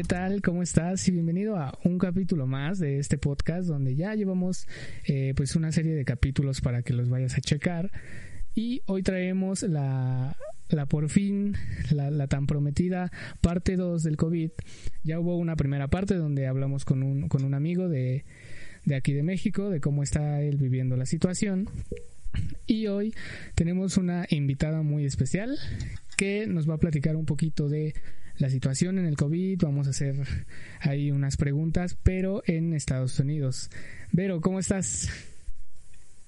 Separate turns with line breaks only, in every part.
¿qué tal? ¿Cómo estás? Y bienvenido a un capítulo más de este podcast donde ya llevamos eh, pues una serie de capítulos para que los vayas a checar. Y hoy traemos la, la por fin, la, la, tan prometida parte 2 del COVID. Ya hubo una primera parte donde hablamos con un, con un amigo de, de aquí de México, de cómo está él viviendo la situación. Y hoy tenemos una invitada muy especial que nos va a platicar un poquito de la situación en el COVID. Vamos a hacer ahí unas preguntas, pero en Estados Unidos. Vero, ¿cómo estás?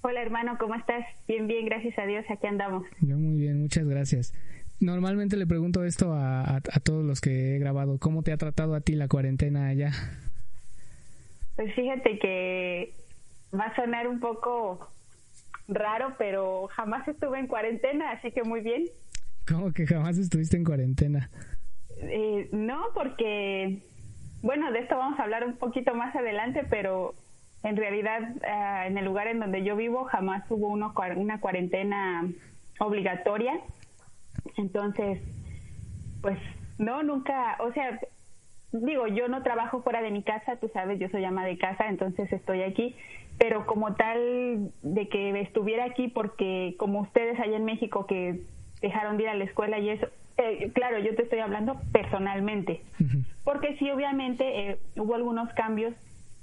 Hola hermano, ¿cómo estás? Bien, bien, gracias a Dios, aquí andamos.
Yo muy bien, muchas gracias. Normalmente le pregunto esto a, a, a todos los que he grabado, ¿cómo te ha tratado a ti la cuarentena allá?
Pues fíjate que va a sonar un poco raro, pero jamás estuve en cuarentena, así que muy bien.
¿Cómo que jamás estuviste en cuarentena?
Eh, no, porque, bueno, de esto vamos a hablar un poquito más adelante, pero en realidad uh, en el lugar en donde yo vivo jamás hubo una cuarentena obligatoria. Entonces, pues no, nunca, o sea, digo, yo no trabajo fuera de mi casa, tú sabes, yo soy ama de casa, entonces estoy aquí, pero como tal de que estuviera aquí porque como ustedes allá en México que dejaron de ir a la escuela y eso, eh, claro, yo te estoy hablando personalmente, uh -huh. porque sí, obviamente eh, hubo algunos cambios,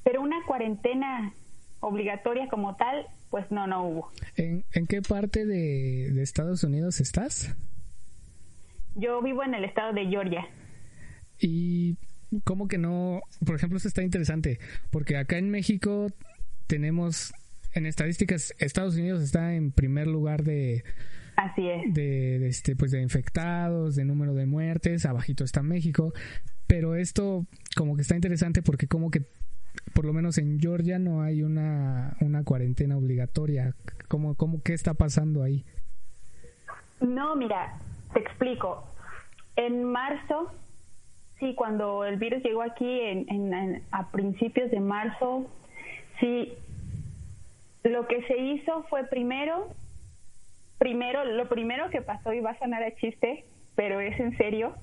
pero una cuarentena obligatoria como tal, pues no, no hubo.
¿En, en qué parte de, de Estados Unidos estás?
Yo vivo en el estado de Georgia.
Y ¿Cómo que no? Por ejemplo, esto está interesante, porque acá en México tenemos, en estadísticas, Estados Unidos está en primer lugar de...
Así es.
De, de, este, pues de infectados, de número de muertes, abajito está México, pero esto como que está interesante porque como que por lo menos en Georgia no hay una, una cuarentena obligatoria. ¿Cómo, cómo, ¿Qué está pasando ahí?
No, mira, te explico. En marzo sí, cuando el virus llegó aquí en, en, en, a principios de marzo, sí, lo que se hizo fue primero, primero, lo primero que pasó, y va a sonar a chiste, pero es en serio,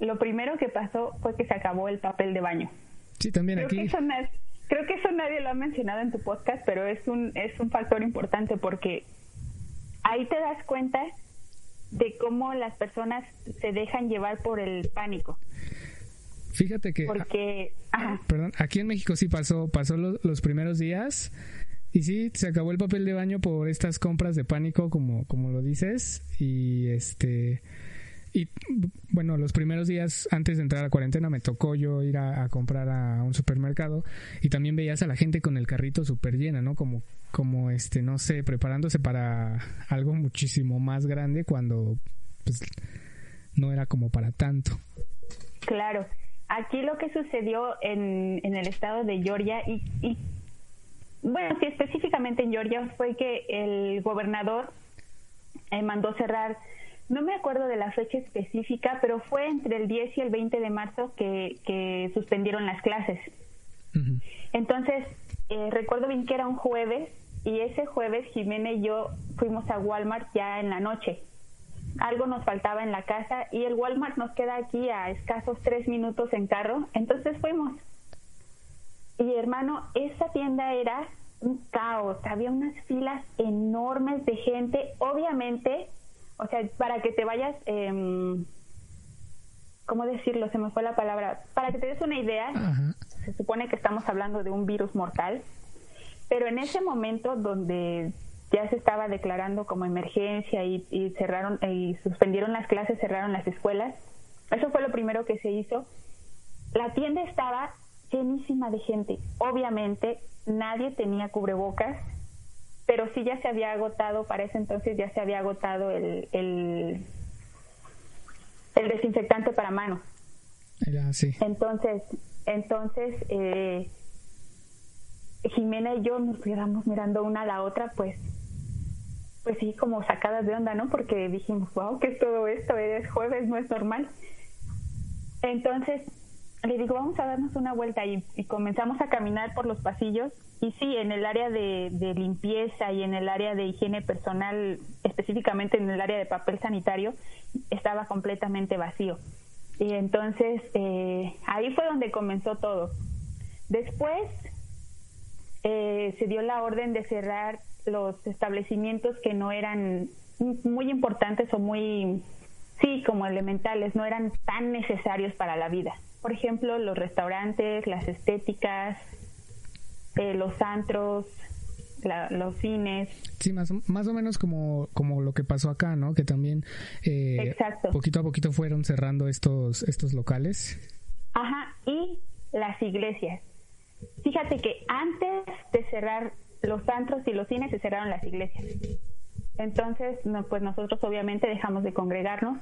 lo primero que pasó fue que se acabó el papel de baño.
Sí, también
creo
aquí.
Que eso, creo que eso nadie lo ha mencionado en tu podcast, pero es un, es un factor importante porque ahí te das cuenta de cómo las personas se dejan llevar por el pánico.
Fíjate que
porque
ajá. perdón, aquí en México sí pasó, pasó los, los, primeros días y sí se acabó el papel de baño por estas compras de pánico como como lo dices y este y bueno, los primeros días antes de entrar a la cuarentena me tocó yo ir a, comprar a un supermercado y también veías a la gente con el carrito súper llena, ¿no? Como, como este, no sé, preparándose para algo muchísimo más grande cuando pues, no era como para tanto.
Claro, aquí lo que sucedió en, en el estado de Georgia y bueno, sí, específicamente en Georgia fue que el gobernador eh, mandó cerrar no me acuerdo de la fecha específica, pero fue entre el 10 y el 20 de marzo que, que suspendieron las clases. Uh -huh. Entonces, eh, recuerdo bien que era un jueves y ese jueves Jimena y yo fuimos a Walmart ya en la noche. Algo nos faltaba en la casa y el Walmart nos queda aquí a escasos tres minutos en carro, entonces fuimos. Y hermano, esa tienda era un caos, había unas filas enormes de gente, obviamente o sea, para que te vayas, eh, ¿cómo decirlo? Se me fue la palabra. Para que te des una idea, uh -huh. se supone que estamos hablando de un virus mortal, pero en ese momento donde ya se estaba declarando como emergencia y, y cerraron y suspendieron las clases, cerraron las escuelas, eso fue lo primero que se hizo. La tienda estaba llenísima de gente. Obviamente nadie tenía cubrebocas, pero sí ya se había agotado, para ese entonces ya se había agotado el, el, el desinfectante para manos.
Ya, sí.
Entonces, entonces eh, Jimena y yo nos quedamos mirando una a la otra, pues, pues sí, como sacadas de onda, ¿no? Porque dijimos, wow, ¿qué es todo esto? Es jueves, no es normal. Entonces, le digo, vamos a darnos una vuelta y, comenzamos a caminar por los pasillos y sí, en el área de, de, limpieza y en el área de higiene personal, específicamente en el área de papel sanitario, estaba completamente vacío. Y entonces eh, ahí fue donde comenzó todo. Después eh, se dio la orden de cerrar los establecimientos que no eran muy importantes o muy, sí, como elementales, no eran tan necesarios para la vida. Por ejemplo, los restaurantes, las estéticas, eh, los antros, los cines.
Sí, más, más o menos como, como lo que pasó acá, ¿no? Que también eh, poquito a poquito fueron cerrando estos, estos locales.
Ajá, y las iglesias. Fíjate que antes de cerrar los antros y los cines se cerraron las iglesias. Entonces, pues nosotros obviamente dejamos de congregarnos.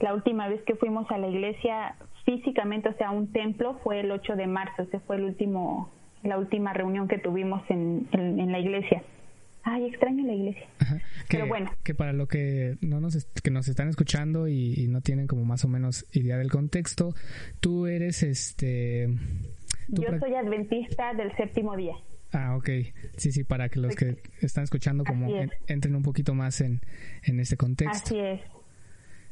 La última vez que fuimos a la iglesia físicamente, o sea, a un templo, fue el 8 de marzo. Ese fue el último la última reunión que tuvimos en, en, la iglesia. Ay, extraño la iglesia. Pero bueno.
Que para lo que no nos que nos están escuchando y, no tienen como más o menos idea del contexto, tú eres este.
Yo soy adventista del séptimo día.
Ah, ok. Sí, sí, para que los que están escuchando como entren un poquito más en, en este contexto.
Así es.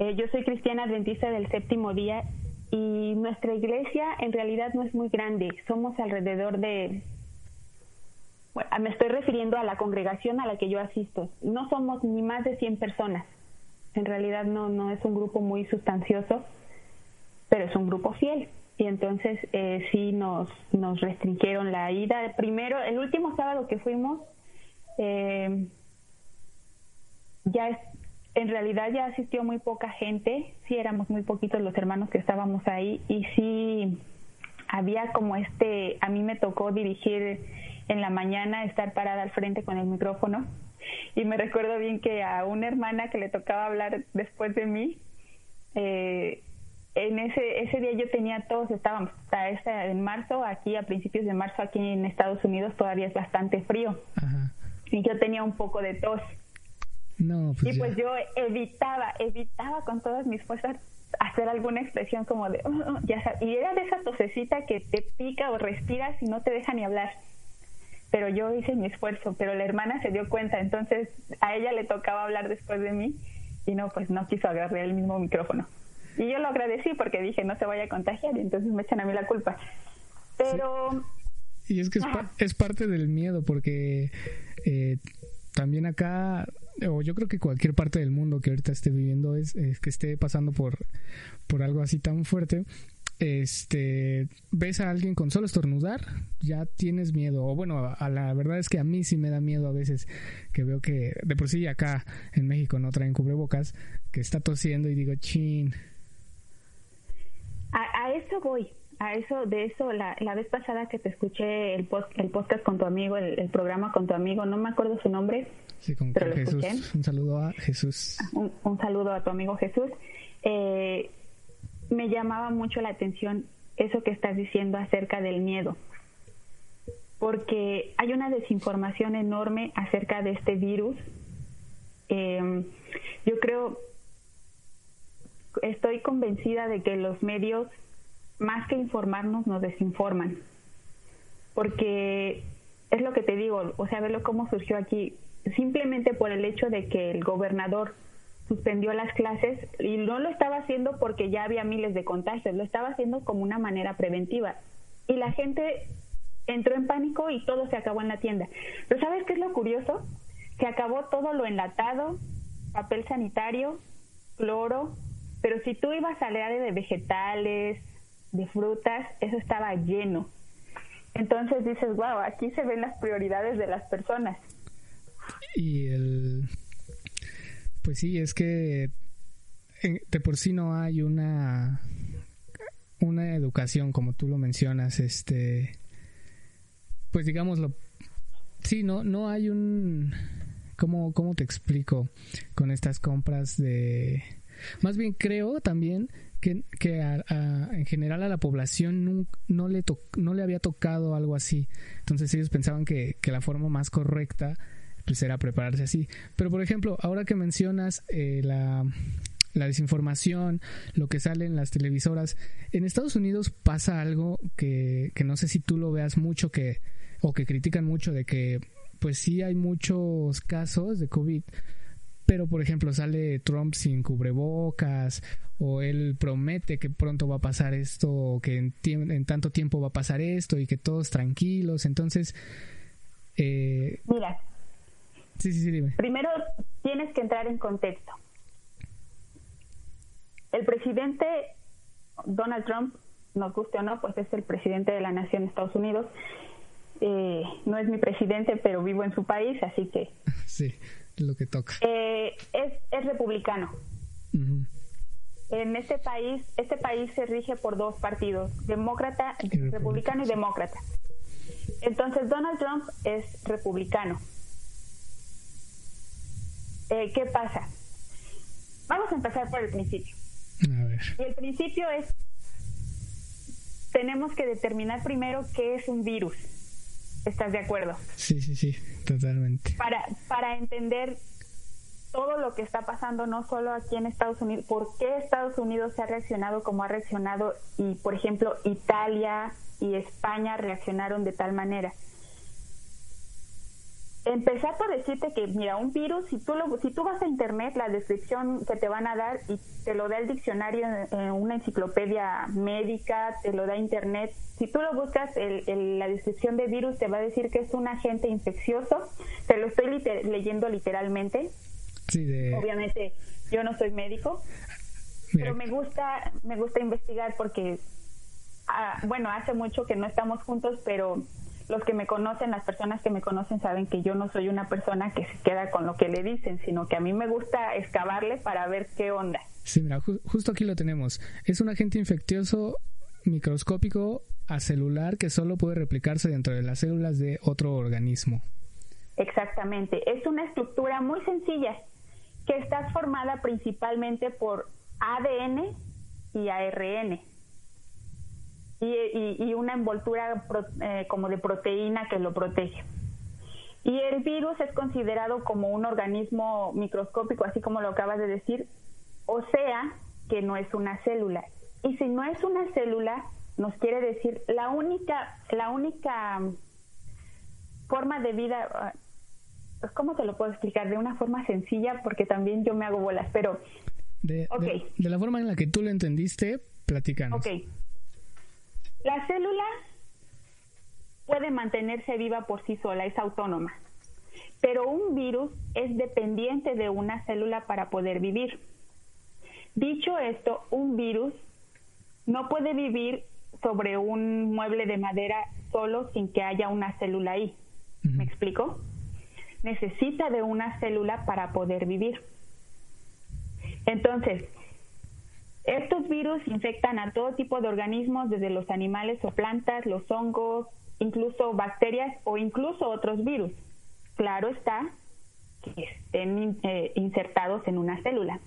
Eh, yo soy cristiana adventista del séptimo día y nuestra iglesia en realidad no es muy grande, somos alrededor de, bueno, me estoy refiriendo a la congregación a la que yo asisto, no somos ni más de 100 personas, en realidad no, no es un grupo muy sustancioso, pero es un grupo fiel. Y entonces eh, sí nos, nos restringieron la ida. Primero, el último sábado que fuimos, eh, ya en realidad ya asistió muy poca gente, sí éramos muy poquitos los hermanos que estábamos ahí y sí había como este, a mí me tocó dirigir en la mañana, estar parada al frente con el micrófono. Y me recuerdo bien que a una hermana que le tocaba hablar después de mí, eh, en ese, ese día yo tenía todos, estábamos hasta en marzo, aquí a principios de marzo aquí en Estados Unidos todavía es bastante frío. Y yo tenía un poco de tos
pues
y pues yo evitaba, evitaba con todas mis fuerzas hacer alguna expresión como de, oh, oh", ya y era de esa tosecita que te pica o respiras y no te deja ni hablar. Pero yo hice mi esfuerzo, pero la hermana se dio cuenta, entonces a ella le tocaba hablar después de mí y no, pues no quiso agarrar el mismo micrófono. Y yo lo agradecí porque dije, no se vaya a contagiar y entonces me echan a mí la culpa. Pero...
Y es que es, es parte del miedo porque eh, también acá o yo creo que cualquier parte del mundo que ahorita esté viviendo es, que esté pasando por, por algo así tan fuerte, este, ves a alguien con solo estornudar, ya tienes miedo. O bueno, a, la verdad es que a mí sí me da miedo a veces que veo que de por sí acá en México no traen cubrebocas, que está tosiendo y digo, chin.
A, a voy a eso, de eso, la, la vez pasada que te escuché el, post, el podcast con tu amigo, el, programa con tu amigo, no me acuerdo su nombre,
sí, con, pero Jesús. Un saludo a Jesús.
Un, un saludo a tu amigo Jesús. Eh, me llamaba mucho la atención eso que estás diciendo acerca del miedo, porque hay una desinformación enorme acerca de este virus. Eh, yo creo, estoy convencida de que los medios más que informarnos, nos desinforman. Porque es lo que te digo, o sea, verlo cómo surgió aquí, simplemente por el hecho de que el gobernador suspendió las clases y no lo estaba haciendo porque ya había miles de contagios, lo estaba haciendo como una manera preventiva. Y la gente entró en pánico y todo se acabó en la tienda. Pero ¿sabes qué es lo curioso? Se acabó todo lo enlatado, papel sanitario, cloro, pero si tú ibas al área de vegetales, de frutas, eso estaba lleno. Entonces dices, wow, aquí se ven las prioridades de las personas.
Y el... Pues sí, es que de por sí no hay una una educación como tú lo mencionas este pues digámoslo sí no no hay un cómo cómo te explico con estas compras de más bien creo también que, en general a la población no, le no le había tocado algo así. Entonces ellos pensaban que, la forma más correcta pues era prepararse así. Pero por ejemplo, ahora que mencionas eh, la, la desinformación, lo que sale en las televisoras, en Estados Unidos pasa algo que, que no sé si tú lo veas mucho que o que critican mucho de que pues sí hay muchos casos de COVID, pero por ejemplo sale Trump sin cubrebocas o él promete que pronto va a pasar esto o que en, en tanto tiempo va a pasar esto y que todos tranquilos. Entonces,
eh, mira.
Sí, sí, sí, dime.
Primero tienes que entrar en contexto. El presidente Donald Trump, nos guste o no, pues es el presidente de la nación de Estados Unidos. Eh, no es mi presidente, pero vivo en su país, así que...
Sí, lo que toca.
Eh, es, es republicano. En este país, este país se rige por dos partidos, demócrata, republicano y demócrata. Entonces Donald Trump es republicano. Eh, ¿Qué pasa? Vamos a empezar por el principio. Y el principio es, tenemos que determinar primero qué es un virus. ¿Estás de acuerdo?
Sí, sí, sí, totalmente.
Para, para entender todo lo que está pasando, no solo aquí en Estados Unidos, por qué Estados Unidos se ha reaccionado como ha reaccionado y, por ejemplo, Italia y España reaccionaron de tal manera empezar por decirte que, mira, un virus, si tú, lo, si tú vas a internet, la descripción que te van a dar y te lo da el diccionario en, una enciclopedia médica, te lo da internet, si tú lo buscas, el, la descripción de virus te va a decir que es un agente infeccioso, te lo estoy leyendo literalmente. Obviamente yo no soy médico, pero me gusta, me gusta investigar porque, ah, bueno, hace mucho que no estamos juntos, pero los que me conocen, las personas que me conocen saben que yo no soy una persona que se queda con lo que le dicen, sino que a mí me gusta excavarle para ver qué onda.
Sí, mira, justo aquí lo tenemos. Es un agente infeccioso microscópico acelular que solo puede replicarse dentro de las células de otro organismo.
Exactamente. Es una estructura muy sencilla que está formada principalmente por ADN y ARN y, una envoltura eh, como de proteína que lo protege. Y el virus es considerado como un organismo microscópico, así como lo acabas de decir, o sea, que no es una célula. Y si no es una célula, nos quiere decir la única, la única forma de vida, ah, pues cómo te lo puedo explicar de una forma sencilla, porque también yo me hago bolas, pero
de, de, la forma en la que tú lo entendiste, platícanos.
Ok. La célula puede mantenerse viva por sí sola, es autónoma, pero un virus es dependiente de una célula para poder vivir. Dicho esto, un virus no puede vivir sobre un mueble de madera solo sin que haya una célula ahí. ¿Me explico? Necesita de una célula para poder vivir. Entonces, estos virus infectan a todo tipo de organismos, desde los animales o plantas, los hongos, incluso bacterias o incluso otros virus. Claro está que estén eh, insertados en una célula.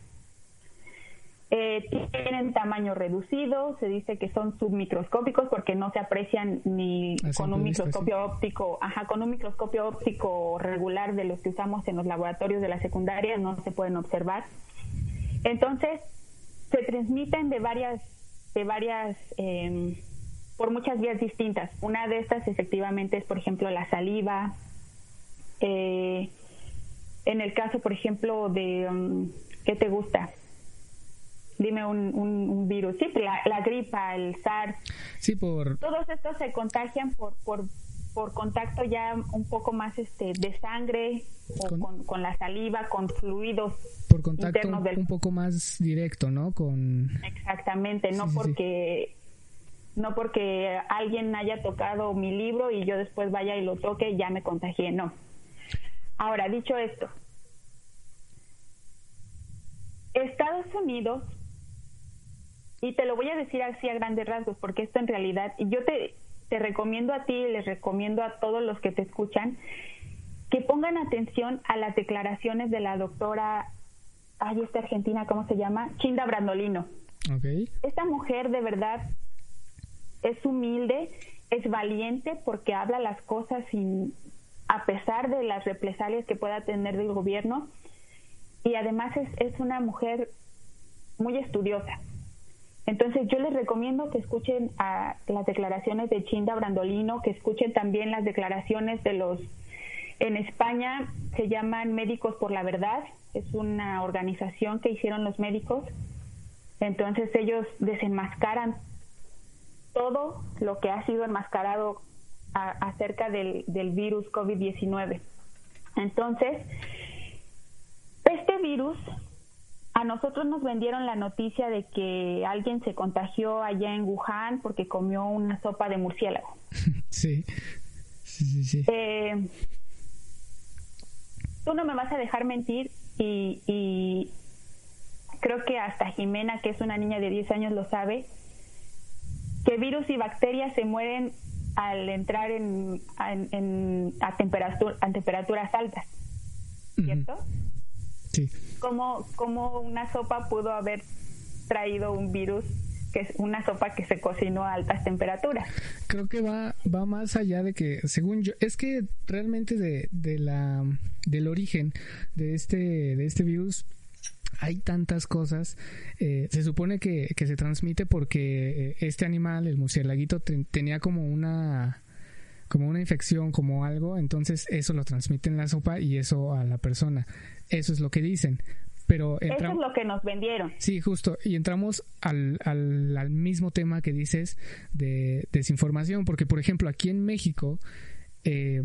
Eh, tienen tamaño reducido, se dice que son submicroscópicos porque no se aprecian ni con un microscopio óptico, ajá, con un microscopio óptico regular de los que usamos en los laboratorios de la secundaria no se pueden observar. Entonces, se transmiten de varias, de varias, em, por muchas vías distintas. Una de estas efectivamente es, por ejemplo, la saliva. Eh, en el caso, por ejemplo, de, um, ¿qué te gusta? Dime un, un, virus. Sí, la, gripa, el SARS.
Sí, por...
Todos estos se contagian por, por, por contacto ya un poco más este de sangre o con, con la saliva, con fluidos
por contacto un, poco más directo, ¿no? Con
exactamente, no porque no porque alguien haya tocado mi libro y yo después vaya y lo toque y ya me contagié, no. Ahora dicho esto, Estados Unidos y te lo voy a decir así a grandes rasgos porque esto en realidad y yo te te recomiendo a ti y les recomiendo a todos los que te escuchan que pongan atención a las declaraciones de la doctora ay, esta argentina, ¿cómo se llama? Chinda Brandolino. Esta mujer de verdad es humilde, es valiente porque habla las cosas sin, a pesar de las represalias que pueda tener del gobierno y además es, es una mujer muy estudiosa. Entonces yo les recomiendo que escuchen a las declaraciones de Chinda Brandolino, que escuchen también las declaraciones de los, en España se llaman Médicos por la Verdad, es una organización que hicieron los médicos. Entonces ellos desenmascaran todo lo que ha sido enmascarado acerca del, virus COVID-19. Entonces, este virus, a nosotros nos vendieron la noticia de que alguien se contagió allá en Wuhan porque comió una sopa de murciélago.
Sí, sí, sí. sí.
Eh, tú no me vas a dejar mentir y, y creo que hasta Jimena, que es una niña de 10 años, lo sabe, que virus y bacterias se mueren al entrar en, en, a, temperatura, a temperaturas altas, ¿cierto?
Sí.
¿Cómo, ¿Cómo una sopa pudo haber traído un virus que es una sopa que se cocinó a altas temperaturas.
Creo que va, va más allá de que, según yo, es que realmente de, de la, del origen de este, de este virus hay tantas cosas. Eh, se supone que, que, se transmite porque eh, este animal, el murciélaguito, tenía como una como una infección, como algo, entonces eso lo transmite en la sopa y eso a la persona. Eso es lo que dicen. Pero
Eso es lo que nos vendieron.
Sí, justo. Y entramos al, al, al mismo tema que dices de desinformación, porque por ejemplo aquí en México eh,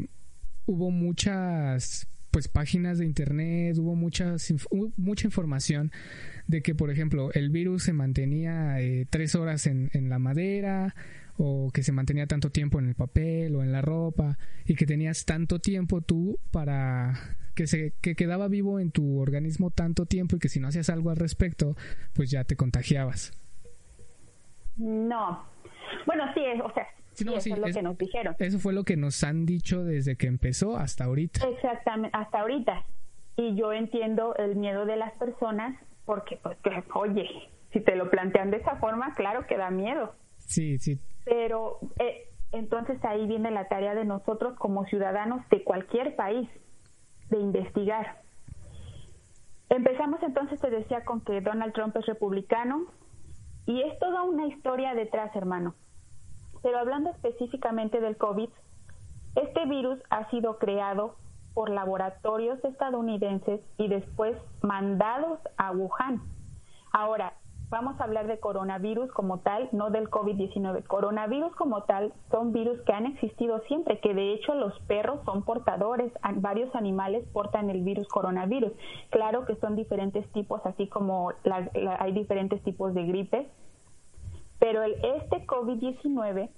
hubo muchas pues páginas de internet, hubo muchas, mucha información de que, por ejemplo, el virus se mantenía eh, tres horas en, en, la madera o que se mantenía tanto tiempo en el papel o en la ropa y que tenías tanto tiempo tú para que se que quedaba vivo en tu organismo tanto tiempo y que si no hacías algo al respecto, pues ya te contagiabas.
No. Bueno, sí, o sea, Sí, no, eso es lo que nos dijeron.
Eso fue lo que nos han dicho desde que empezó hasta ahorita.
Exactamente, hasta ahorita. Y yo entiendo el miedo de las personas porque, pues, oye, si te lo plantean de esa forma, claro que da miedo.
Sí, sí.
Pero eh, entonces ahí viene la tarea de nosotros como ciudadanos de cualquier país, de investigar. Empezamos entonces, te decía, con que Donald Trump es republicano y es toda una historia detrás, hermano. Pero hablando específicamente del COVID, este virus ha sido creado por laboratorios estadounidenses y después mandados a Wuhan. Ahora, vamos a hablar de coronavirus como tal, no del COVID-19. Coronavirus como tal son virus que han existido siempre, que de hecho los perros son portadores, varios animales portan el virus coronavirus. Claro que son diferentes tipos, así como hay diferentes tipos de gripes, pero el, este COVID-19,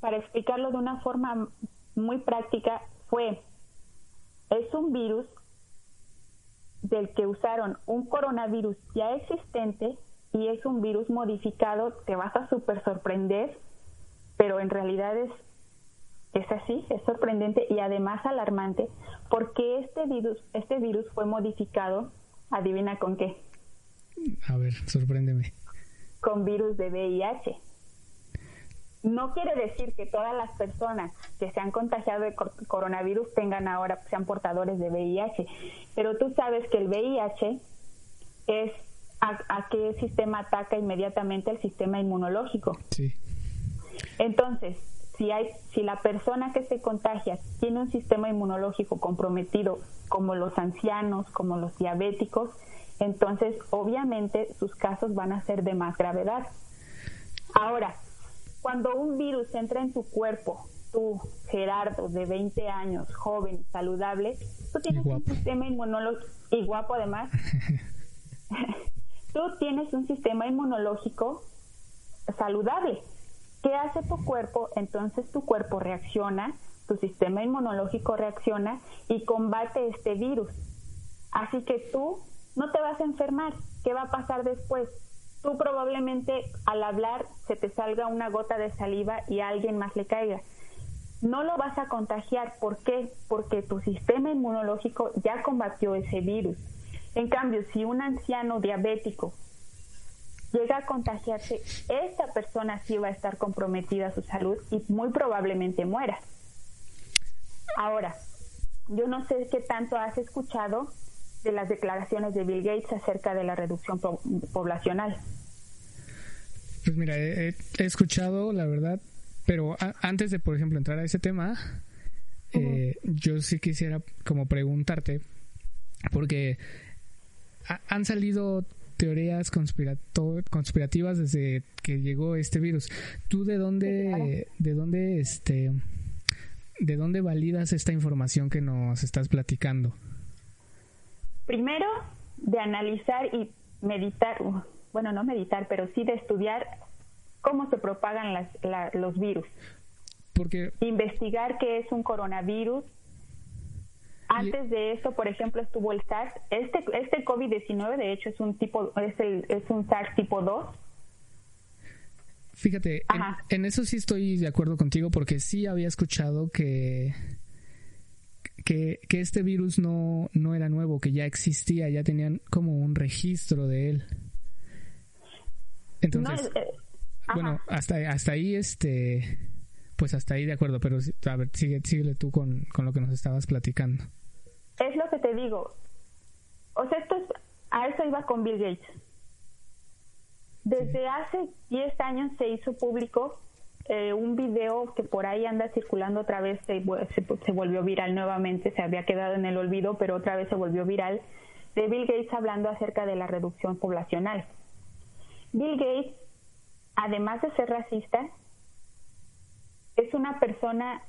para explicarlo de una forma muy práctica, fue, es un virus del que usaron un coronavirus ya existente y es un virus modificado, te vas a súper sorprender, pero en realidad es, es así, es sorprendente y además alarmante, porque este virus, este virus fue modificado, adivina con qué.
A ver, sorpréndeme
con virus de VIH. No quiere decir que todas las personas que se han contagiado de coronavirus tengan ahora, sean portadores de VIH, pero tú sabes que el VIH es a, qué sistema ataca inmediatamente el sistema inmunológico.
Sí.
Entonces, si hay, si la persona que se contagia tiene un sistema inmunológico comprometido, como los ancianos, como los diabéticos, entonces obviamente sus casos van a ser de más gravedad. Ahora, cuando un virus entra en tu cuerpo, tú, Gerardo, de 20 años, joven, saludable, tú tienes un sistema inmunológico, y guapo además, tú tienes un sistema inmunológico saludable. ¿Qué hace tu cuerpo? Entonces tu cuerpo reacciona, tu sistema inmunológico reacciona y combate este virus. Así que tú no te vas a enfermar. ¿Qué va a pasar después? Tú probablemente al hablar se te salga una gota de saliva y a alguien más le caiga. No lo vas a contagiar. ¿Por qué? Porque tu sistema inmunológico ya combatió ese virus. En cambio, si un anciano diabético llega a contagiarse, esa persona sí va a estar comprometida a su salud y muy probablemente muera. Ahora, yo no sé qué tanto has escuchado de las declaraciones de Bill Gates acerca de la reducción poblacional.
Pues mira, he, escuchado, la verdad, pero antes de, por ejemplo, entrar a ese tema, eh, yo sí quisiera como preguntarte, porque han salido teorías conspirativas desde que llegó este virus. ¿Tú de dónde, de dónde, este, de dónde validas esta información que nos estás platicando?
Primero, de analizar y meditar, bueno, no meditar, pero sí de estudiar cómo se propagan las, los virus.
Porque
investigar qué es un coronavirus. Antes de eso, por ejemplo, estuvo el SARS. Este este COVID-19 de hecho es un tipo es el es un SARS tipo 2.
Fíjate, en, eso sí estoy de acuerdo contigo porque sí había escuchado que que, que este virus no, no era nuevo, que ya existía, ya tenían como un registro de él. Entonces, eh, bueno, hasta, hasta ahí, este, pues hasta ahí de acuerdo, pero a ver, sigue, síguele tú con, con lo que nos estabas platicando.
Es lo que te digo. O sea, esto es, a eso iba con Bill Gates. Desde hace 10 años se hizo público eh, un video que por ahí anda circulando otra vez, se, se, volvió viral nuevamente, se había quedado en el olvido, pero otra vez se volvió viral, de Bill Gates hablando acerca de la reducción poblacional. Bill Gates además de ser racista, es una persona,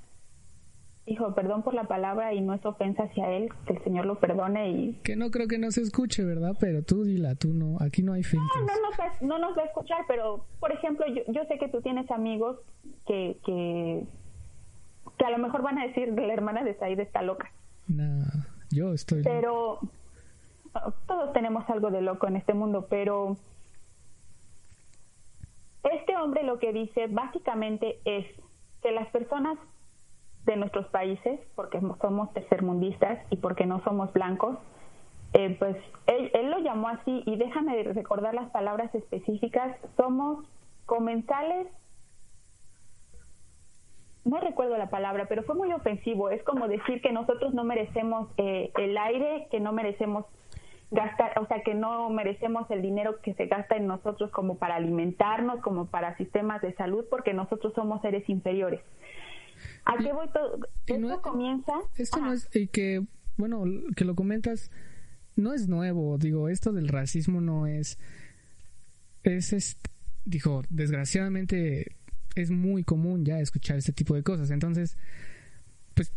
hijo, perdón por la palabra y no es ofensa hacia él, que el Señor lo perdone y...
Que no creo que no se escuche, ¿verdad? Pero tú dila, tú no, aquí no hay fin.
No, no, no, no nos va a escuchar, pero, por ejemplo, yo, yo sé que tú tienes amigos que, que, que a lo mejor van a decir, la hermana de Said está loca.
No, yo estoy...
Pero todos tenemos algo de loco en este mundo, pero este hombre lo que dice básicamente es que las personas de nuestros países, porque somos tercermundistas y porque no somos blancos, eh, pues él, él, lo llamó así y déjame recordar las palabras específicas, somos comensales, no recuerdo la palabra, pero fue muy ofensivo, es como decir que nosotros no merecemos eh, el aire, que no merecemos gastar, o sea, que no merecemos el dinero que se gasta en nosotros como para alimentarnos, como para sistemas de salud, porque nosotros somos seres inferiores. ¿A qué voy todo? Esto comienza.
Esto no es, y que, bueno, que lo comentas, no es nuevo, digo, esto del racismo no es, es, es dijo, desgraciadamente es muy común ya escuchar este tipo de cosas, entonces, pues,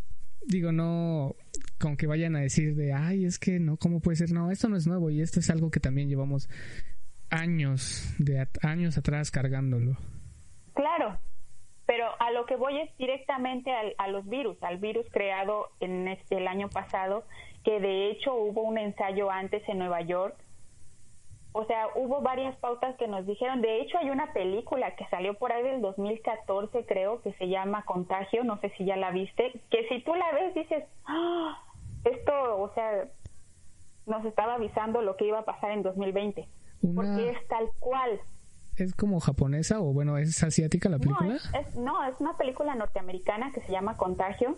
digo, no, con que vayan a decir de, ay, es que no, ¿cómo puede ser? No, esto no es nuevo y esto es algo que también llevamos años, de años atrás cargándolo.
Claro, pero a lo que voy es directamente a los virus, al virus creado en este, el año pasado, que de hecho hubo un ensayo antes en Nueva York o sea, hubo varias pautas que nos dijeron, de hecho hay una película que salió por ahí del 2014 creo, que se llama Contagio, no sé si ya la viste, que si tú la ves dices, ¡Ah! esto, o sea, nos estaba avisando lo que iba a pasar en 2020, porque es tal cual.
¿Es como japonesa o bueno, es asiática la película?
no, es una película norteamericana que se llama Contagio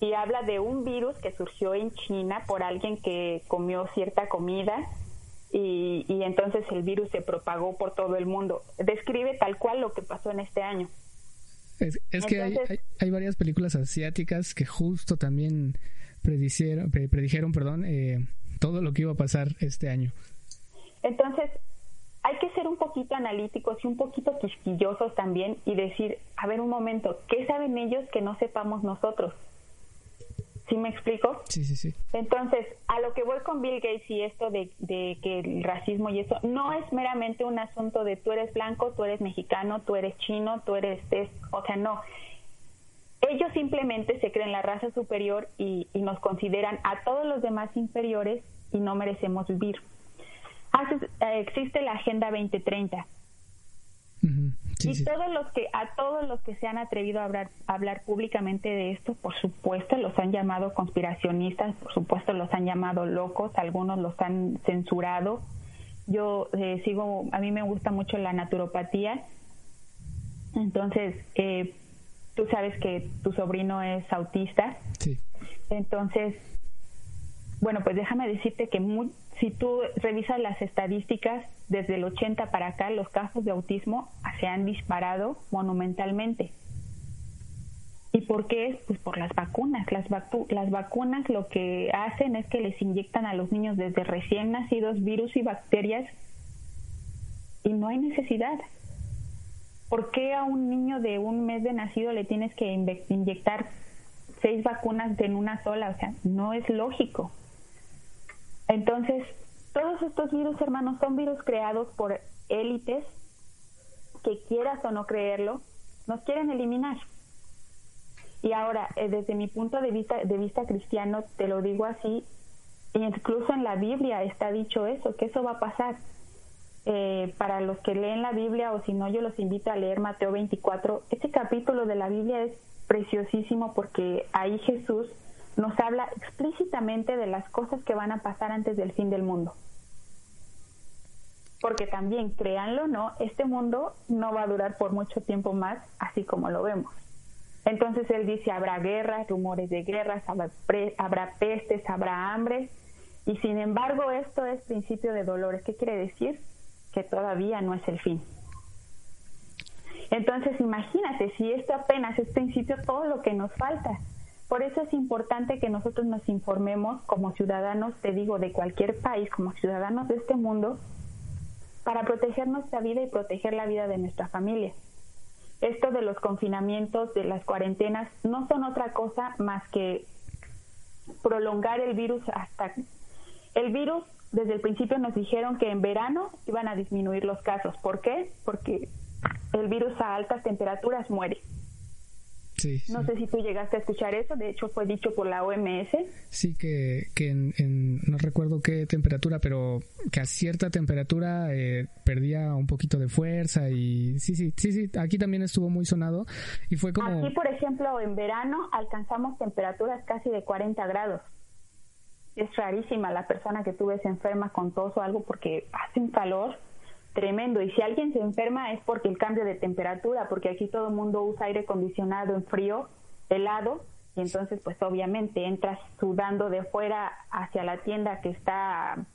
y habla de un virus que surgió en China por alguien que comió cierta comida y, y, entonces el virus se propagó por todo el mundo. Describe tal cual lo que pasó en este año.
Es, que hay, hay, varias películas asiáticas que justo también predijeron, predijeron perdón, eh, todo lo que iba a pasar este año.
Entonces, un poquito analíticos y un poquito quisquillosos también y decir, a ver un momento, ¿qué saben ellos que no sepamos nosotros? ¿Sí me explico?
Sí, sí, sí.
Entonces, a lo que voy con Bill Gates y esto de, que el racismo y eso, no es meramente un asunto de tú eres blanco, tú eres mexicano, tú eres chino, tú eres... o sea, no. Ellos simplemente se creen la raza superior y, y nos consideran a todos los demás inferiores y no merecemos vivir. Eh, existe la Agenda 2030 y todos los que a todos los que se han atrevido a hablar, hablar públicamente de esto, por supuesto los han llamado conspiracionistas, por supuesto los han llamado locos, algunos los han censurado. Yo eh, sigo, a mí me gusta mucho la naturopatía, entonces eh, tú sabes que tu sobrino es autista,
sí.
entonces bueno, pues déjame decirte que muy, si tú revisas las estadísticas, desde el 80 para acá los casos de autismo se han disparado monumentalmente. ¿Y por qué es? Pues por las vacunas. Las, las vacunas lo que hacen es que les inyectan a los niños desde recién nacidos virus y bacterias y no hay necesidad. ¿Por qué a un niño de un mes de nacido le tienes que inyectar seis vacunas en una sola? O sea, no es lógico. Entonces, todos estos virus, hermanos, son virus creados por élites que quieras o no creerlo, nos quieren eliminar. Y ahora, eh, desde mi punto de vista, de vista cristiano, te lo digo así, incluso en la Biblia está dicho eso, que eso va a pasar. Eh, para los que leen la Biblia o si no, yo los invito a leer Mateo 24. Este capítulo de la Biblia es preciosísimo porque ahí Jesús nos habla explícitamente de las cosas que van a pasar antes del fin del mundo. Porque también, créanlo o no, este mundo no va a durar por mucho tiempo más, así como lo vemos. Entonces él dice, habrá guerras, rumores de guerras, habrá, pestes, habrá hambre. Y sin embargo, esto es principio de dolores. ¿Qué quiere decir? Que todavía no es el fin. Entonces, imagínate, si esto apenas es principio, todo lo que nos falta. Por eso es importante que nosotros nos informemos como ciudadanos, te digo, de cualquier país, como ciudadanos de este mundo, para proteger nuestra vida y proteger la vida de nuestra familia esto de los confinamientos, de las cuarentenas, no son otra cosa más que prolongar el virus hasta... El virus, desde el principio nos dijeron que en verano iban a disminuir los casos. ¿Por qué? Porque el virus a altas temperaturas muere. No sé si tú llegaste a escuchar eso, de hecho fue dicho por la OMS.
Sí, que, que en, no recuerdo qué temperatura, pero que a cierta temperatura eh, perdía un poquito de fuerza y sí, sí, sí, sí, aquí también estuvo muy sonado y fue como...
Aquí, por ejemplo, en verano alcanzamos temperaturas casi de 40 grados. Es rarísima la persona que tú ves enferma con tos o algo porque hace un calor tremendo. Y si alguien se enferma es porque el cambio de temperatura, porque aquí todo el mundo usa aire acondicionado en frío, helado, y entonces pues obviamente entras sudando de fuera hacia la tienda que está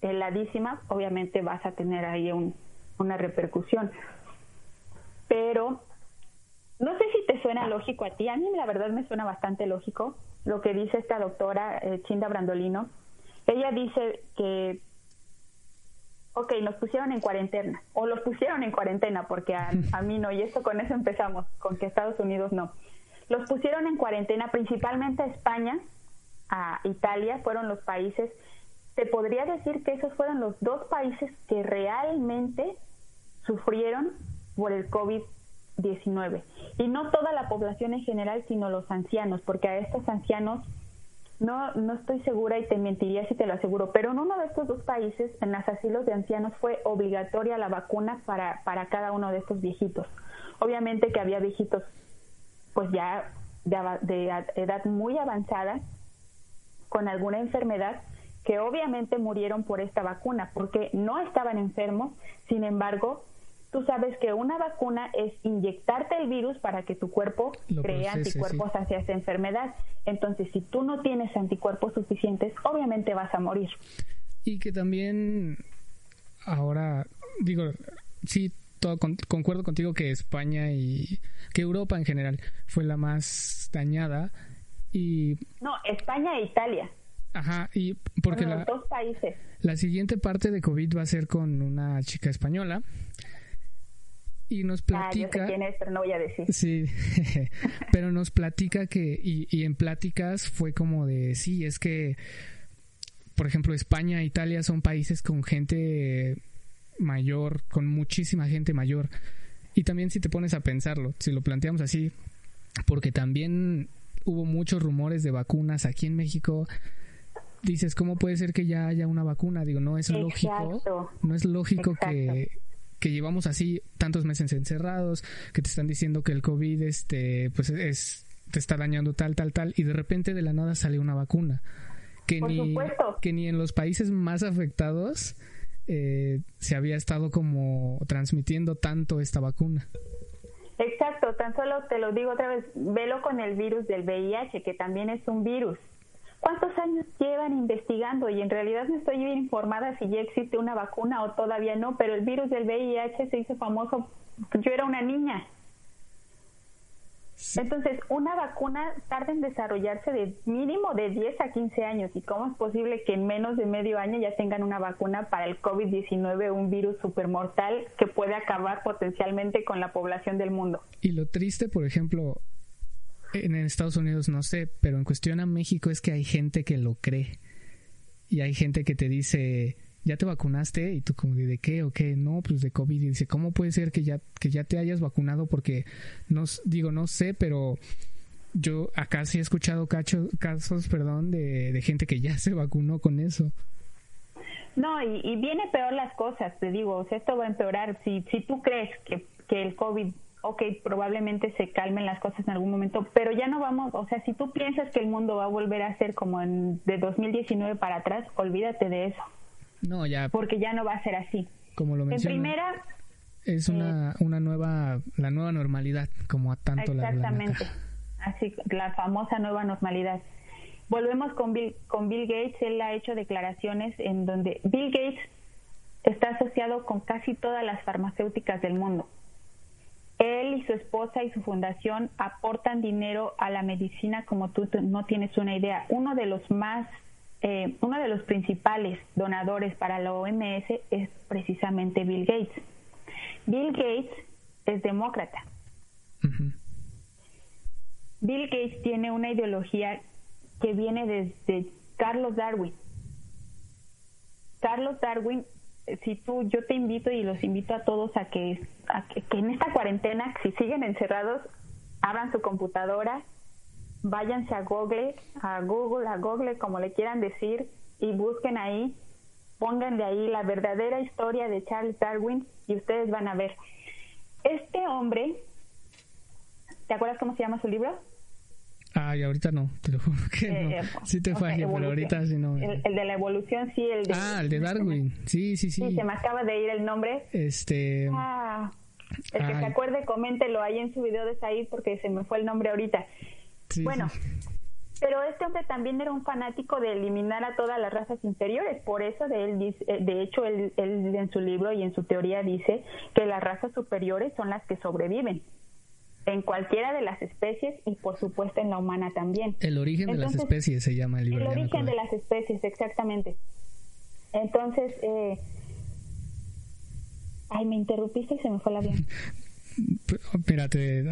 heladísima, obviamente vas a tener ahí una repercusión. Pero no sé si te suena lógico a ti, a mí la verdad me suena bastante lógico lo que dice esta doctora eh, Chinda Brandolino. Ella dice que ok, nos pusieron en cuarentena, o los pusieron en cuarentena, porque a, mí no, y eso con eso empezamos, con que Estados Unidos no. Los pusieron en cuarentena principalmente a España, a Italia, fueron los países, te podría decir que esos fueron los dos países que realmente sufrieron por el COVID-19. Y no toda la población en general, sino los ancianos, porque a estos ancianos no, no estoy segura y te mentiría si te lo aseguro, pero en uno de estos dos países, en los asilos de ancianos, fue obligatoria la vacuna para, para cada uno de estos viejitos. Obviamente que había viejitos, pues ya de, de edad muy avanzada, con alguna enfermedad, que obviamente murieron por esta vacuna, porque no estaban enfermos, sin embargo, tú sabes que una vacuna es inyectarte el virus para que tu cuerpo cree anticuerpos hacia esa enfermedad. Entonces, si tú no tienes anticuerpos suficientes, obviamente vas a morir.
Y que también ahora, digo, sí, todo, concuerdo contigo que España y que Europa en general fue la más dañada y
no España e Italia
Ajá, y porque
los dos países.
la siguiente parte de COVID va a ser con una chica española y nos platica.
Ah, quién es, pero no voy a decir.
Sí, pero nos platica que, y, y en pláticas fue como de, sí, es que, por ejemplo, España e Italia son países con gente mayor, con muchísima gente mayor. Y también si te pones a pensarlo, si lo planteamos así, porque también hubo muchos rumores de vacunas aquí en México. Dices, ¿cómo puede ser que ya haya una vacuna? Digo, no es lógico. No es lógico que que llevamos así tantos meses encerrados, que te están diciendo que el COVID este, pues es, te está dañando tal, tal, tal, y de repente de la nada sale una vacuna. Que, ni, que ni en los países más afectados eh, se había estado como transmitiendo tanto esta vacuna.
Exacto, tan solo te lo digo otra vez, velo con el virus del VIH, que también es un virus. ¿Cuántos años llevan investigando? Y en realidad no estoy bien informada si ya existe una vacuna o todavía no, pero el virus del VIH se hizo famoso. Yo era una niña. Entonces, una vacuna tarda en desarrollarse de mínimo de 10 a 15 años. ¿Y cómo es posible que en menos de medio año ya tengan una vacuna para el COVID-19, un virus supermortal que puede acabar potencialmente con la población del mundo?
Y lo triste, por ejemplo, en Estados Unidos no sé, pero en cuestión a México es que hay gente que lo cree. Y hay gente que te dice, ¿ya te vacunaste? Y tú como, ¿de qué o qué? No, pues de COVID. Y dice, ¿cómo puede ser que ya, que ya te hayas vacunado? Porque, no, digo, no sé, pero yo acá sí he escuchado casos, perdón, de, de gente que ya se vacunó con eso.
No, y, y, viene peor las cosas, te digo, o sea, esto va a empeorar. Si, si tú crees que, que el COVID, ok, probablemente se calmen las cosas en algún momento, pero ya no vamos, o sea, si tú piensas que el mundo va a volver a ser como en, de 2019 para atrás, olvídate de eso.
No, ya.
Porque ya no va a ser así.
Como lo mencioné.
En primera.
Es una, una nueva, la nueva normalidad, como a tanto
la Exactamente. Así, la famosa nueva normalidad. Volvemos con Bill, con Bill Gates. Él ha hecho declaraciones en donde Bill Gates está asociado con casi todas las farmacéuticas del mundo. Él y su esposa y su fundación aportan dinero a la medicina como tú no tienes una idea. Uno de los más eh, uno de los principales donadores para la OMS es precisamente Bill Gates. Bill Gates es demócrata. Bill Gates tiene una ideología que viene desde Carlos Darwin. Carlos Darwin, si tú, yo te invito y los invito a todos a que, a que en esta cuarentena, si siguen encerrados, abran su computadora váyanse a Google, a Google, a Google, como le quieran decir, y busquen ahí, pónganle ahí la verdadera historia de Charles Darwin y ustedes van a ver. Este hombre, ¿te acuerdas cómo se llama su libro?
Ay, ahorita no, te lo juro que no. Eh, sí te fallé, pero ahorita sí no.
El, de la evolución, sí, el de...
Ah, el de Darwin, sí, sí, sí.
Sí, se me acaba de ir el nombre.
Este...
Ah, el que se acuerde, coméntelo ahí en su video de Said porque se me fue el nombre ahorita bueno, pero este hombre también era un fanático de eliminar a todas las razas inferiores, por eso de él eh, de hecho él, en su libro y en su teoría dice que las razas superiores son las que sobreviven en cualquiera de las especies y por supuesto en la humana también.
El origen de las especies se llama el libro.
El origen de las especies, exactamente. Entonces, eh, ay, me interrumpiste y se me fue la vida.
Mira, te,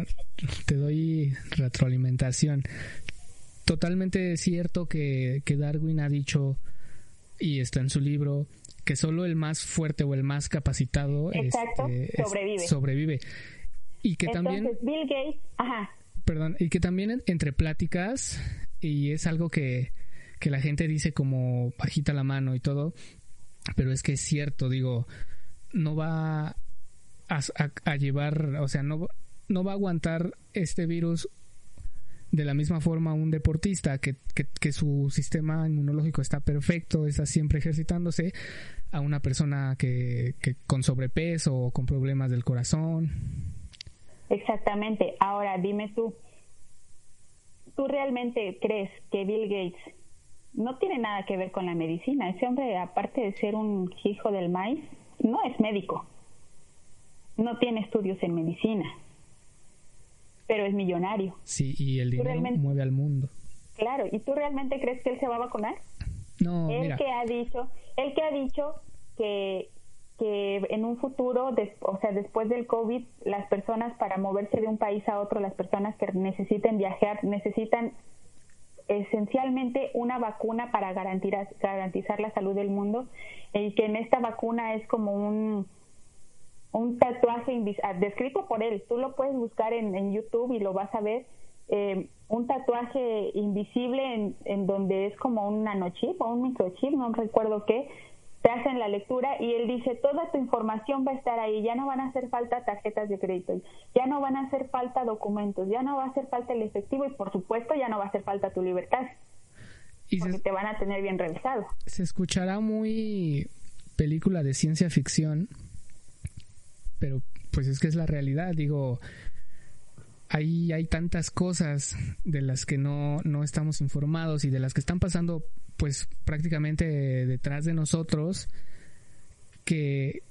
doy retroalimentación. Totalmente cierto que, Darwin ha dicho, y está en su libro, que solo el más fuerte o el más capacitado
este, sobrevive.
sobrevive. Y que
también... Bill Gates,
Perdón, y que también entre pláticas, y es algo que, que la gente dice como bajita la mano y todo, pero es que es cierto, digo, no va a, llevar, o sea, no, no va a aguantar este virus de la misma forma un deportista que, que, su sistema inmunológico está perfecto, está siempre ejercitándose, a una persona que, que con sobrepeso o con problemas del corazón.
Exactamente. Ahora dime tú, ¿tú realmente crees que Bill Gates no tiene nada que ver con la medicina? Ese hombre, aparte de ser un hijo del maíz, no es médico no tiene estudios en medicina, pero es millonario.
Sí, y el dinero mueve al mundo.
Claro, ¿y tú realmente crees que él se va a vacunar?
No,
él que ha dicho, él que ha dicho que que en un futuro, o sea, después del COVID, las personas para moverse de un país a otro, las personas que necesiten viajar, necesitan esencialmente una vacuna para garantizar, garantizar la salud del mundo y que en esta vacuna es como un, un tatuaje ah, descrito por él. Tú lo puedes buscar en, en YouTube y lo vas a ver. Eh, un tatuaje invisible en, en, donde es como un nanochip o un microchip, no recuerdo qué. Te hacen la lectura y él dice, toda tu información va a estar ahí, ya no van a hacer falta tarjetas de crédito, ya no van a hacer falta documentos, ya no va a hacer falta el efectivo y por supuesto ya no va a hacer falta tu libertad. Y porque te van a tener bien revisado.
Se escuchará muy película de ciencia ficción, pero pues es que es la realidad, digo, hay, hay tantas cosas de las que no, no estamos informados y de las que están pasando pues prácticamente detrás de nosotros que,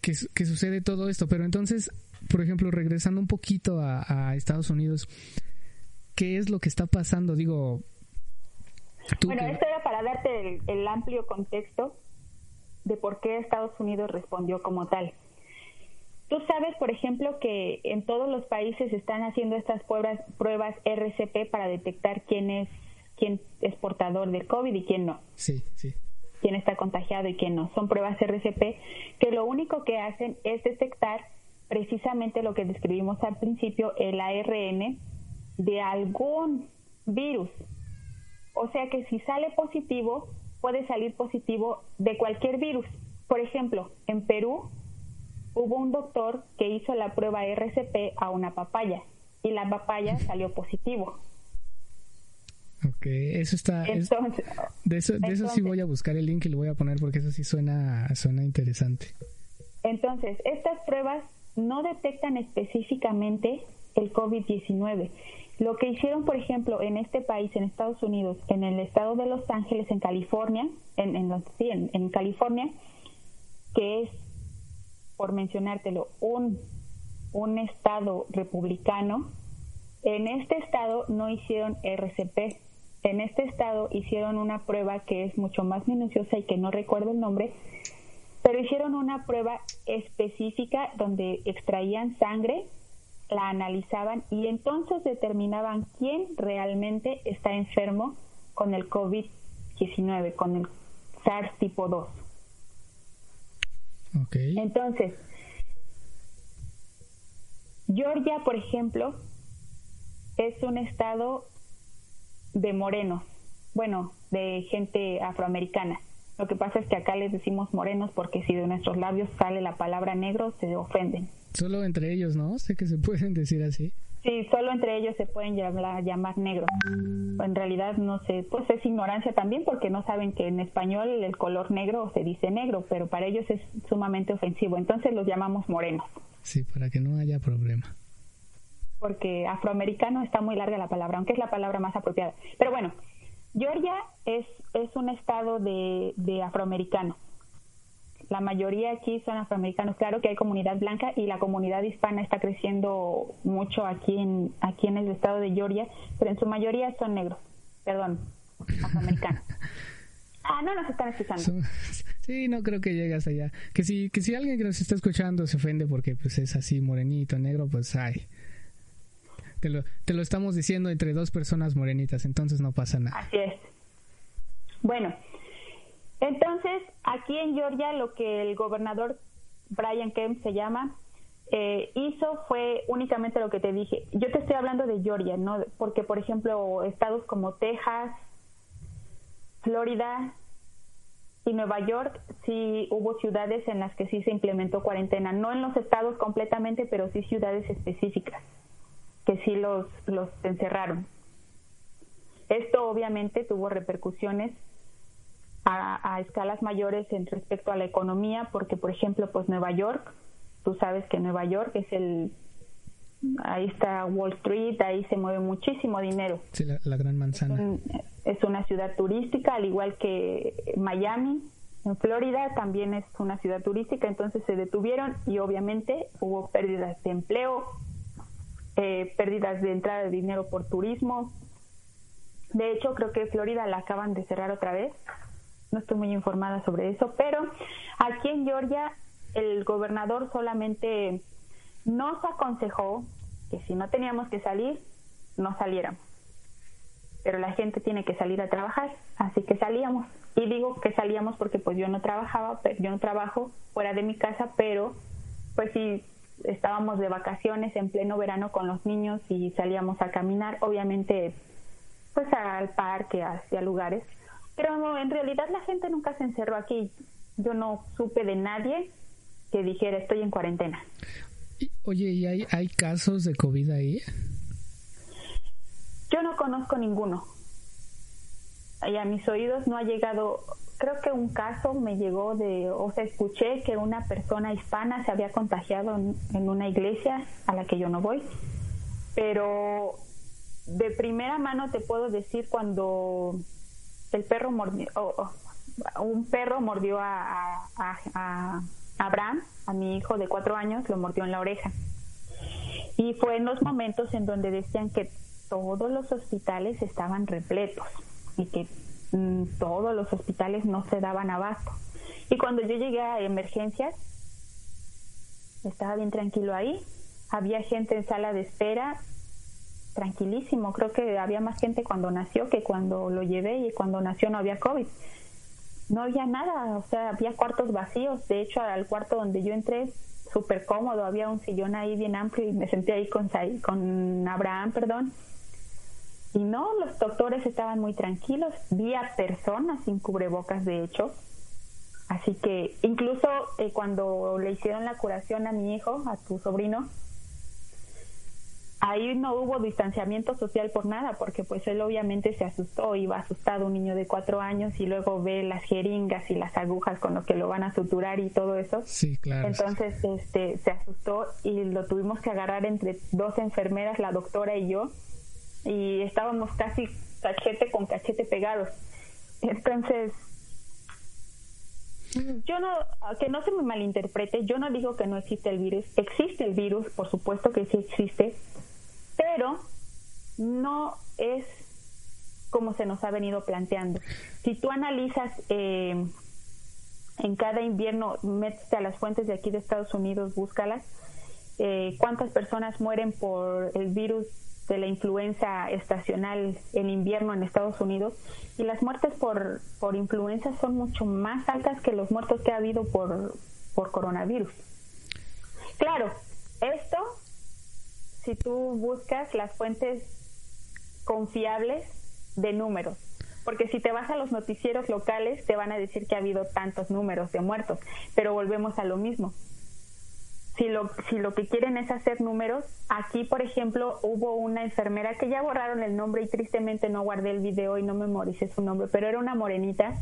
que, sucede todo esto, pero entonces por ejemplo, regresando un poquito a, Estados Unidos, ¿qué es lo que está pasando? Digo...
bueno, esto era para darte el amplio contexto de por qué Estados Unidos respondió como tal. Tú sabes, por ejemplo, que en todos los países están haciendo estas pruebas, pruebas RCP para detectar quién es quién es portador del COVID y quién no.
Sí, sí.
Quién está contagiado y quién no. Son pruebas RCP que lo único que hacen es detectar precisamente lo que describimos al principio, el ARN de algún virus. O sea que si sale positivo, puede salir positivo de cualquier virus. Por ejemplo, en Perú hubo un doctor que hizo la prueba RCP a una papaya y la papaya salió positivo.
Ok, eso está... de eso, de eso sí voy a buscar el link y lo voy a poner porque eso sí suena, suena interesante.
Entonces, estas pruebas no detectan específicamente el COVID-19. Lo que hicieron, por ejemplo, en este país, en Estados Unidos, en el estado de Los Ángeles, en California, en, en, sí, en, California, que es, por mencionártelo, un, un estado republicano, en este estado no hicieron RCP. En este estado hicieron una prueba que es mucho más minuciosa y que no recuerdo el nombre, pero hicieron una prueba específica donde extraían sangre la analizaban y entonces determinaban quién realmente está enfermo con el COVID-19, con el SARS tipo 2.
Okay.
Entonces, Georgia, por ejemplo, es un estado de morenos, bueno, de gente afroamericana. Lo que pasa es que acá les decimos morenos porque si de nuestros labios sale la palabra negro se ofenden.
Solo entre ellos, ¿no? Sé que se pueden decir así.
Sí, solo entre ellos se pueden llamar, llamar negro. En realidad no sé, pues es ignorancia también porque no saben que en español el color negro se dice negro, pero para ellos es sumamente ofensivo. Entonces los llamamos morenos.
Sí, para que no haya problema.
Porque afroamericano está muy larga la palabra, aunque es la palabra más apropiada. Pero bueno, Georgia es, es un estado de, de afroamericanos la mayoría aquí son afroamericanos. Claro que hay comunidad blanca y la comunidad hispana está creciendo mucho aquí en, aquí en el estado de Georgia, pero en su mayoría son negros, perdón, afroamericanos. Ah, no nos están escuchando.
Sí, no creo que llegas allá. Que si, que si alguien que nos está escuchando se ofende porque pues es así morenito, negro, pues ay. Te lo, te lo estamos diciendo entre dos personas morenitas, entonces no pasa nada.
Así es. Bueno, entonces, aquí en Georgia lo que el gobernador Brian Kemp se llama, eh, hizo fue únicamente lo que te dije. Yo te estoy hablando de Georgia, ¿no? Porque, por ejemplo, estados como Texas, Florida y Nueva York, sí hubo ciudades en las que sí se implementó cuarentena. No en los estados completamente, pero sí ciudades específicas que sí los, los encerraron. Esto obviamente tuvo repercusiones a, escalas mayores en respecto a la economía, porque por ejemplo, pues Nueva York, tú sabes que Nueva York es el, ahí está Wall Street, ahí se mueve muchísimo dinero.
Sí, la, gran manzana.
Es, una ciudad turística, al igual que Miami, en Florida también es una ciudad turística, entonces se detuvieron y obviamente hubo pérdidas de empleo, eh, pérdidas de entrada de dinero por turismo. De hecho, creo que Florida la acaban de cerrar otra vez no estoy muy informada sobre eso, pero aquí en Georgia el gobernador solamente nos aconsejó que si no teníamos que salir, no saliéramos. Pero la gente tiene que salir a trabajar, así que salíamos. Y digo que salíamos porque pues yo no trabajaba, yo no trabajo fuera de mi casa, pero pues si estábamos de vacaciones en pleno verano con los niños y salíamos a caminar, obviamente pues al parque, hacia lugares pero en realidad la gente nunca se encerró aquí. Yo no supe de nadie que dijera estoy en cuarentena.
oye, ¿y hay, hay casos de COVID ahí?
Yo no conozco ninguno. Y a mis oídos no ha llegado, creo que un caso me llegó de, o sea, escuché que una persona hispana se había contagiado en una iglesia a la que yo no voy. Pero de primera mano te puedo decir cuando el perro mordió, un perro mordió a, Abraham, a mi hijo de cuatro años, lo mordió en la oreja. Y fue en los momentos en donde decían que todos los hospitales estaban repletos y que mm, todos los hospitales no se daban abasto. Y cuando yo llegué a emergencias, estaba bien tranquilo ahí. Había gente en sala de espera, tranquilísimo. Creo que había más gente cuando nació que cuando lo llevé y cuando nació no había COVID. No había nada, o sea, había cuartos vacíos. De hecho, al cuarto donde yo entré, súper cómodo, había un sillón ahí bien amplio y me senté ahí con, con Abraham, perdón. Y no, los doctores estaban muy tranquilos. Vi a personas sin cubrebocas, de hecho. Así que incluso eh, cuando le hicieron la curación a mi hijo, a tu sobrino, ahí no hubo distanciamiento social por nada, porque pues él obviamente se asustó, iba asustado un niño de cuatro años y luego ve las jeringas y las agujas con lo que lo van a suturar y todo eso.
Sí, claro.
Entonces este, se asustó y lo tuvimos que agarrar entre dos enfermeras, la doctora y yo, y estábamos casi cachete con cachete pegados. Entonces, yo no, que no se me malinterprete, yo no digo que no existe el virus, existe el virus, por supuesto que sí existe, pero no es como se nos ha venido planteando. Si tú analizas eh, en cada invierno, métete a las fuentes de aquí de Estados Unidos, búscalas, eh, cuántas personas mueren por el virus de la influenza estacional en invierno en Estados Unidos y las muertes por, por influenza son mucho más altas que los muertos que ha habido por, por coronavirus. Claro, esto, si tú buscas las fuentes confiables de números, porque si te vas a los noticieros locales te van a decir que ha habido tantos números de muertos, pero volvemos a lo mismo. Si lo, si lo que quieren es hacer números, aquí por ejemplo hubo una enfermera que ya borraron el nombre y tristemente no guardé el video y no memoricé su nombre, pero era una morenita,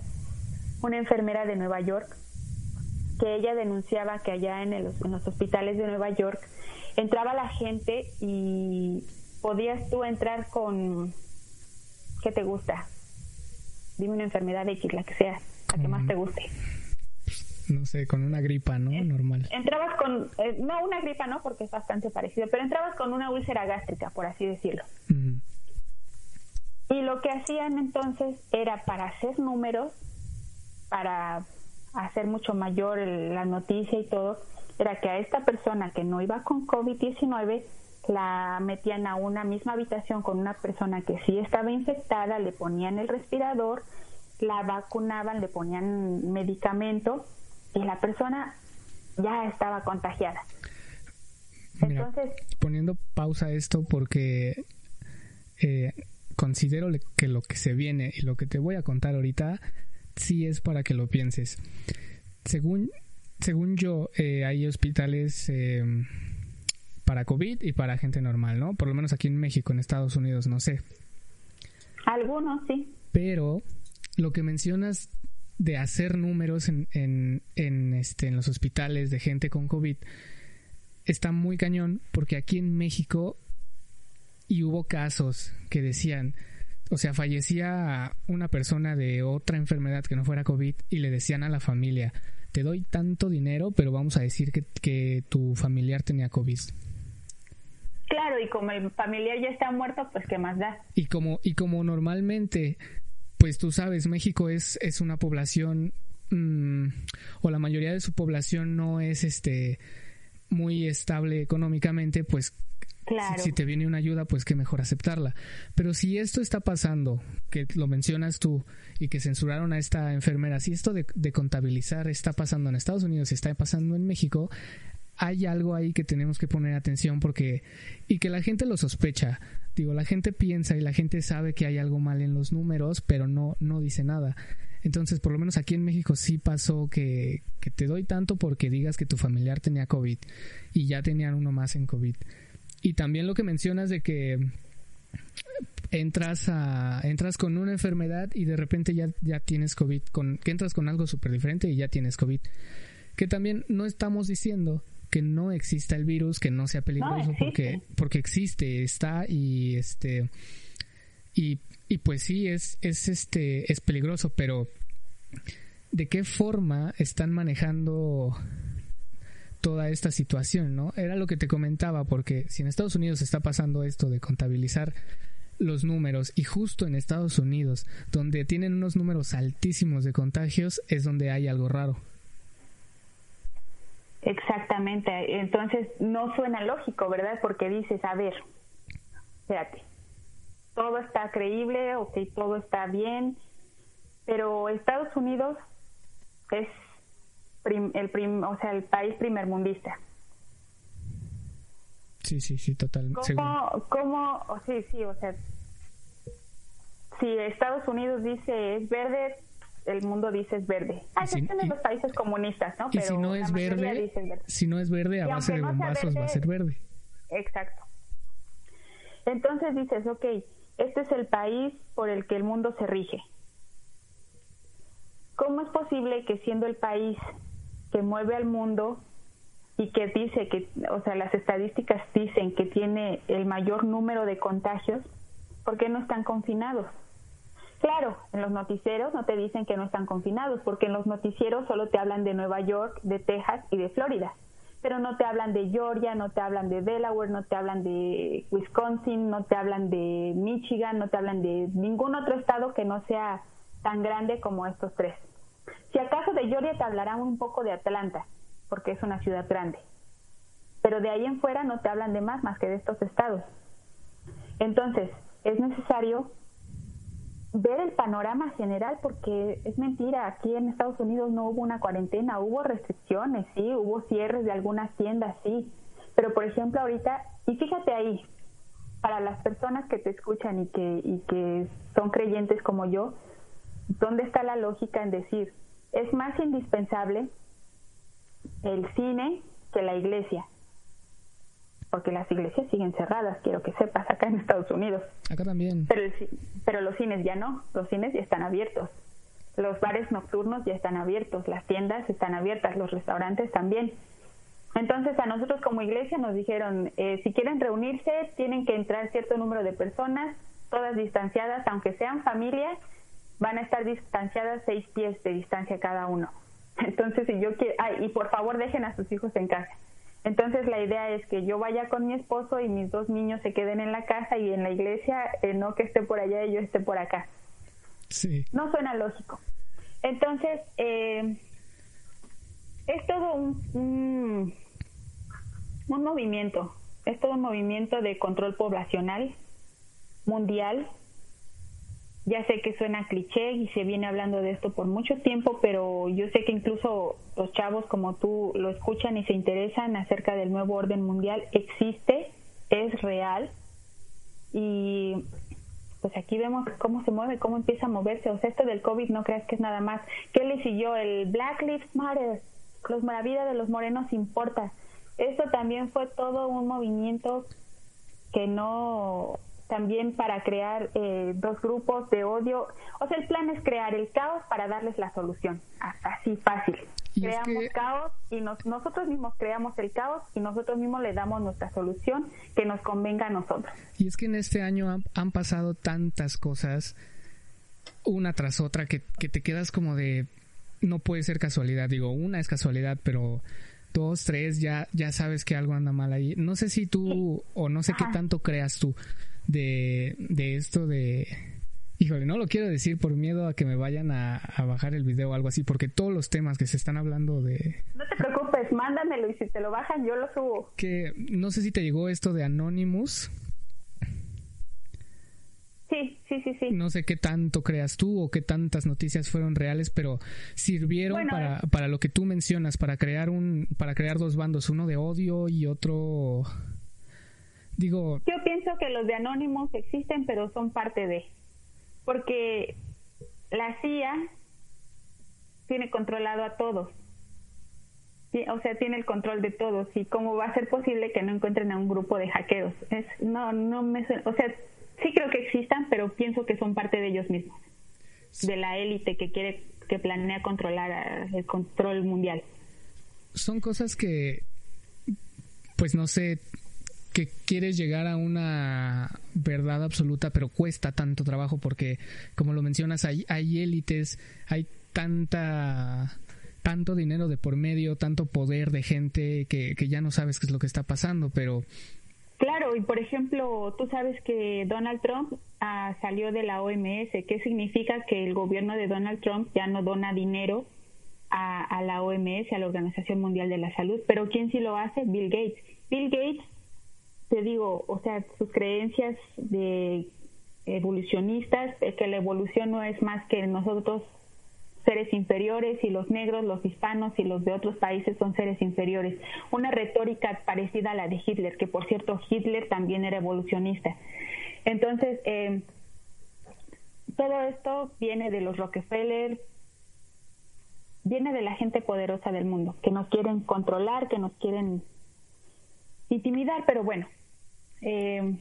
una enfermera de Nueva York, que ella denunciaba que allá en, en los hospitales de Nueva York entraba la gente y podías tú entrar con, ¿qué te gusta? Dime una enfermedad X, la que sea, la que más te guste
no sé, con una gripa, ¿no? Normal.
Entrabas con, eh, no una gripa, ¿no? Porque es bastante parecido, pero entrabas con una úlcera gástrica, por así decirlo. Y lo que hacían entonces era para hacer números, para hacer mucho mayor la noticia y todo, era que a esta persona que no iba con COVID-19 la metían a una misma habitación con una persona que sí estaba infectada, le ponían el respirador, la vacunaban, le ponían medicamento y la persona ya estaba contagiada.
Entonces, poniendo pausa a esto porque eh, considero que lo que se viene y lo que te voy a contar ahorita sí es para que lo pienses. Según, según yo, eh, hay hospitales eh, para COVID y para gente normal, ¿no? Por lo menos aquí en México, en Estados Unidos, no sé.
Algunos sí.
Pero lo que mencionas de hacer números en, en, este, en los hospitales de gente con COVID está muy cañón porque aquí en México y hubo casos que decían, o sea, fallecía una persona de otra enfermedad que no fuera COVID y le decían a la familia, te doy tanto dinero, pero vamos a decir que, que tu familiar tenía COVID.
Claro, y como el familiar ya está muerto, pues qué más da.
Y como, y como normalmente pues tú sabes, México es, es una población, mm, o la mayoría de su población no es este muy estable económicamente, pues Si, te viene una ayuda, pues qué mejor aceptarla. Pero si esto está pasando, que lo mencionas tú, y que censuraron a esta enfermera, si esto de, de contabilizar está pasando en Estados Unidos y está pasando en México, hay algo ahí que tenemos que poner atención porque y que la gente lo sospecha. Digo, la gente piensa y la gente sabe que hay algo mal en los números, pero no no dice nada. Entonces, por lo menos aquí en México sí pasó que, que te doy tanto porque digas que tu familiar tenía COVID y ya tenían uno más en COVID. Y también lo que mencionas de que entras a entras con una enfermedad y de repente ya, ya tienes COVID, con, que entras con algo súper diferente y ya tienes COVID. Que también no estamos diciendo que no exista el virus, que no sea peligroso, porque, porque existe, está y este y, y pues sí es, es este es peligroso, pero ¿de qué forma están manejando toda esta situación, ¿no? Era lo que te comentaba, porque si en Estados Unidos está pasando esto de contabilizar los números y justo en Estados Unidos, donde tienen unos números altísimos de contagios, es donde hay algo raro.
Exactamente, entonces no suena lógico, ¿verdad? Porque dices, a ver, espérate, todo está creíble, ok, todo está bien, pero Estados Unidos es el prim, o sea, el país primermundista.
Sí, sí, sí, total.
¿Cómo, cómo, oh, sí, sí, o sea, si Estados Unidos dice es verde, el mundo dice es verde. Ah, si, en los países comunistas, ¿no?
Y si no es verde, si no es verde, a base de bombazos va a ser verde.
Exacto. Entonces dices, ok, este es el país por el que el mundo se rige. ¿Cómo es posible que siendo el país que mueve al mundo y que dice que, o sea, las estadísticas dicen que tiene el mayor número de contagios, ¿por qué no están confinados? Claro, en los noticieros no te dicen que no están confinados, porque en los noticieros solo te hablan de Nueva York, de Texas y de Florida, pero no te hablan de Georgia, no te hablan de Delaware, no te hablan de Wisconsin, no te hablan de Michigan, no te hablan de ningún otro estado que no sea tan grande como estos tres. Si acaso de Georgia te hablarán un poco de Atlanta, porque es una ciudad grande. Pero de ahí en fuera no te hablan de más más que de estos estados. Entonces, es necesario ver el panorama general porque es mentira, aquí en Estados Unidos no hubo una cuarentena, hubo restricciones, sí, hubo cierres de algunas tiendas, sí, pero por ejemplo ahorita, y fíjate ahí, para las personas que te escuchan y que, y que son creyentes como yo, ¿dónde está la lógica en decir, es más indispensable el cine que la iglesia, porque las iglesias siguen cerradas, quiero que sepas, acá en Estados Unidos.
Acá también.
Pero, pero los cines ya no, los cines ya están abiertos, los bares nocturnos ya están abiertos, las tiendas están abiertas, los restaurantes también. Entonces a nosotros como iglesia nos dijeron, eh, si quieren reunirse, tienen que entrar cierto número de personas, todas distanciadas, aunque sean familias, van a estar distanciadas seis pies de distancia cada uno. Entonces, si yo quiero, y por favor dejen a sus hijos en casa. Entonces, la idea es que yo vaya con mi esposo y mis dos niños se queden en la casa y en la iglesia, eh, no que esté por allá y yo esté por acá.
Sí.
No suena lógico. Entonces, eh, es todo un, un, un movimiento, es todo un movimiento de control poblacional mundial ya sé que suena cliché y se viene hablando de esto por mucho tiempo, pero yo sé que incluso los chavos como tú lo escuchan y se interesan acerca del nuevo orden mundial. Existe, es real y pues aquí vemos cómo se mueve, cómo empieza a moverse. O sea, esto del COVID no creas que es nada más. ¿Qué le siguió? El Black Lives Matter, los, la vida de los morenos importa. Esto también fue todo un movimiento que no también para crear eh, dos grupos de odio. O sea, el plan es crear el caos para darles la solución. Así fácil. creamos caos y nosotros mismos creamos el caos y nosotros mismos le damos nuestra solución que nos convenga a nosotros.
Y es que en este año han, han pasado tantas cosas una tras otra que, que te quedas como de no puede ser casualidad. Digo, una es casualidad, pero dos, tres, ya, ya sabes que algo anda mal ahí. No sé si tú, o no sé qué tanto creas tú, de, de esto de... Híjole, no lo quiero decir por miedo a que me vayan a, bajar el video o algo así, porque todos los temas que se están hablando de...
No te preocupes, mándamelo y si te lo bajan yo lo subo.
Que no sé si te llegó esto de Anonymous.
Sí, sí, sí, sí.
No sé qué tanto creas tú o qué tantas noticias fueron reales, pero sirvieron para, para lo que tú mencionas, para crear un, para crear dos bandos, uno de odio y otro Digo.
Yo pienso que los de Anónimos existen, pero son parte de. Porque la CIA tiene controlado a todos. O sea, tiene el control de todos. ¿Y cómo va a ser posible que no encuentren a un grupo de hackeros? Es, no, no me. O sea, sí creo que existan, pero pienso que son parte de ellos mismos. De la élite que quiere, que planea controlar el control mundial.
Son cosas que. Pues no sé, que quieres llegar a una verdad absoluta, pero cuesta tanto trabajo porque, como lo mencionas, hay, hay élites, hay tanta tanto dinero de por medio, tanto poder de gente que, que ya no sabes qué es lo que está pasando, pero...
Claro, y por ejemplo, tú sabes que Donald Trump ah, salió de la OMS. ¿Qué significa que el gobierno de Donald Trump ya no dona dinero a, a la OMS, a la Organización Mundial de la Salud? Pero ¿quién sí lo hace? Bill Gates. Bill Gates, te digo, o sea, sus creencias de evolucionistas, que la evolución no es más que nosotros seres inferiores y los negros, los hispanos y los de otros países son seres inferiores. Una retórica parecida a la de Hitler, que por cierto Hitler también era evolucionista. Entonces, eh, todo esto viene de los Rockefeller, viene de la gente poderosa del mundo, que nos quieren controlar, que nos quieren intimidar, pero bueno, eh,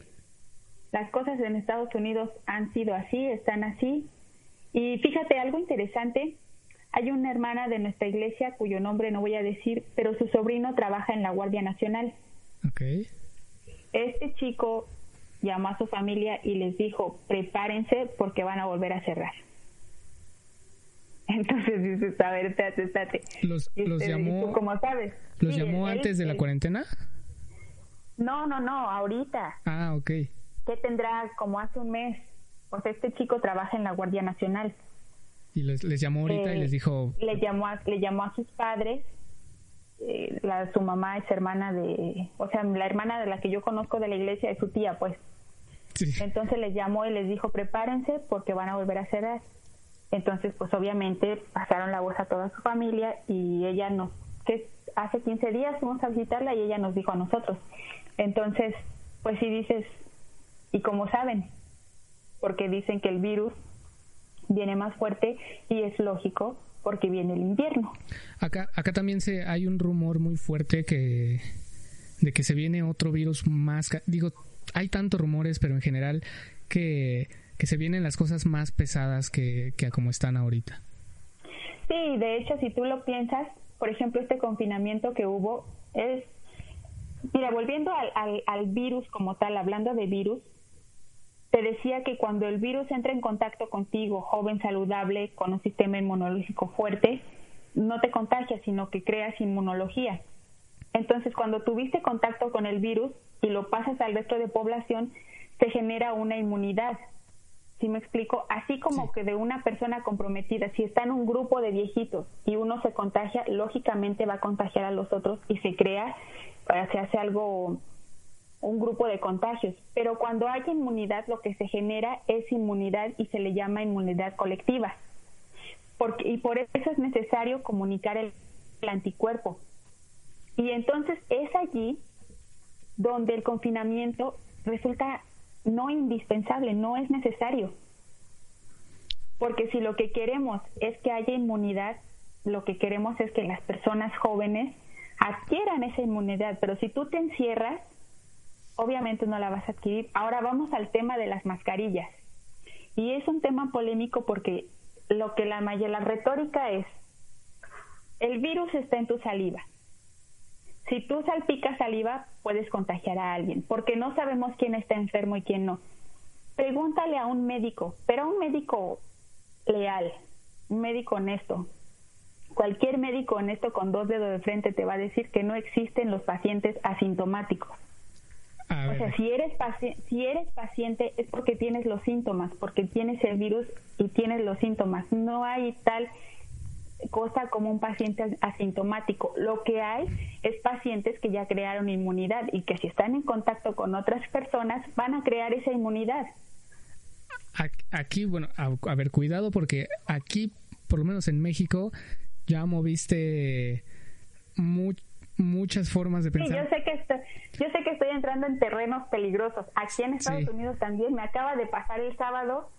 las cosas en Estados Unidos han sido así, están así, y fíjate, algo interesante, hay una hermana de nuestra iglesia cuyo nombre no voy a decir, pero su sobrino trabaja en la Guardia Nacional.
Okay.
Este chico llamó a su familia y les dijo, prepárense porque van a volver a cerrar. Entonces dices, a ver, estate, estate.
¿Los, los llamó,
como sabes?
¿Los llamó antes de la cuarentena?
No, no, no, ahorita.
Ah, ok.
¿Qué tendrá como hace un mes? O sea, este chico trabaja en la Guardia Nacional.
Y les, llamó ahorita y les dijo...
Le llamó a, le llamó a sus padres. Eh, la, su mamá es hermana de... O sea, la hermana de la que yo conozco de la iglesia es su tía, pues. Entonces les llamó y les dijo, prepárense porque van a volver a cerrar. Entonces, pues obviamente pasaron la voz a toda su familia y ella nos... que hace 15 días fuimos a visitarla y ella nos dijo a nosotros. Entonces, pues si dices, y como saben, porque dicen que el virus viene más fuerte y es lógico porque viene el invierno.
Acá, acá también se, hay un rumor muy fuerte que de que se viene otro virus más, digo, hay tantos rumores, pero en general que, que se vienen las cosas más pesadas que, que como están ahorita.
Sí, de hecho, si tú lo piensas, por ejemplo, este confinamiento que hubo es, mira, volviendo al, al, al virus como tal, hablando de virus, te decía que cuando el virus entra en contacto contigo, joven saludable, con un sistema inmunológico fuerte, no te contagia, sino que creas inmunología. Entonces, cuando tuviste contacto con el virus y lo pasas al resto de población, se genera una inmunidad. ¿Sí me explico? Así como que de una persona comprometida, si está en un grupo de viejitos y uno se contagia, lógicamente va a contagiar a los otros y se crea, se hace algo un grupo de contagios, pero cuando hay inmunidad lo que se genera es inmunidad y se le llama inmunidad colectiva. Porque, y por eso es necesario comunicar el, el anticuerpo. Y entonces es allí donde el confinamiento resulta no indispensable, no es necesario. Porque si lo que queremos es que haya inmunidad, lo que queremos es que las personas jóvenes adquieran esa inmunidad, pero si tú te encierras, obviamente no la vas a adquirir. Ahora vamos al tema de las mascarillas. Y es un tema polémico porque lo que la, la retórica es, el virus está en tu saliva. Si tú salpicas saliva, puedes contagiar a alguien, porque no sabemos quién está enfermo y quién no. Pregúntale a un médico, pero a un médico leal, un médico honesto. Cualquier médico honesto con dos dedos de frente te va a decir que no existen los pacientes asintomáticos o sea, si eres, si eres paciente es porque tienes los síntomas, porque tienes el virus y tienes los síntomas. No hay tal cosa como un paciente asintomático. Lo que hay es pacientes que ya crearon inmunidad y que si están en contacto con otras personas van a crear esa inmunidad.
Aquí, bueno, a, ver, cuidado porque aquí, por lo menos en México, ya moviste muchas formas de pensar.
Sí, yo sé que estoy, yo sé que estoy entrando en terrenos peligrosos. Aquí en Estados Unidos también me acaba de pasar el sábado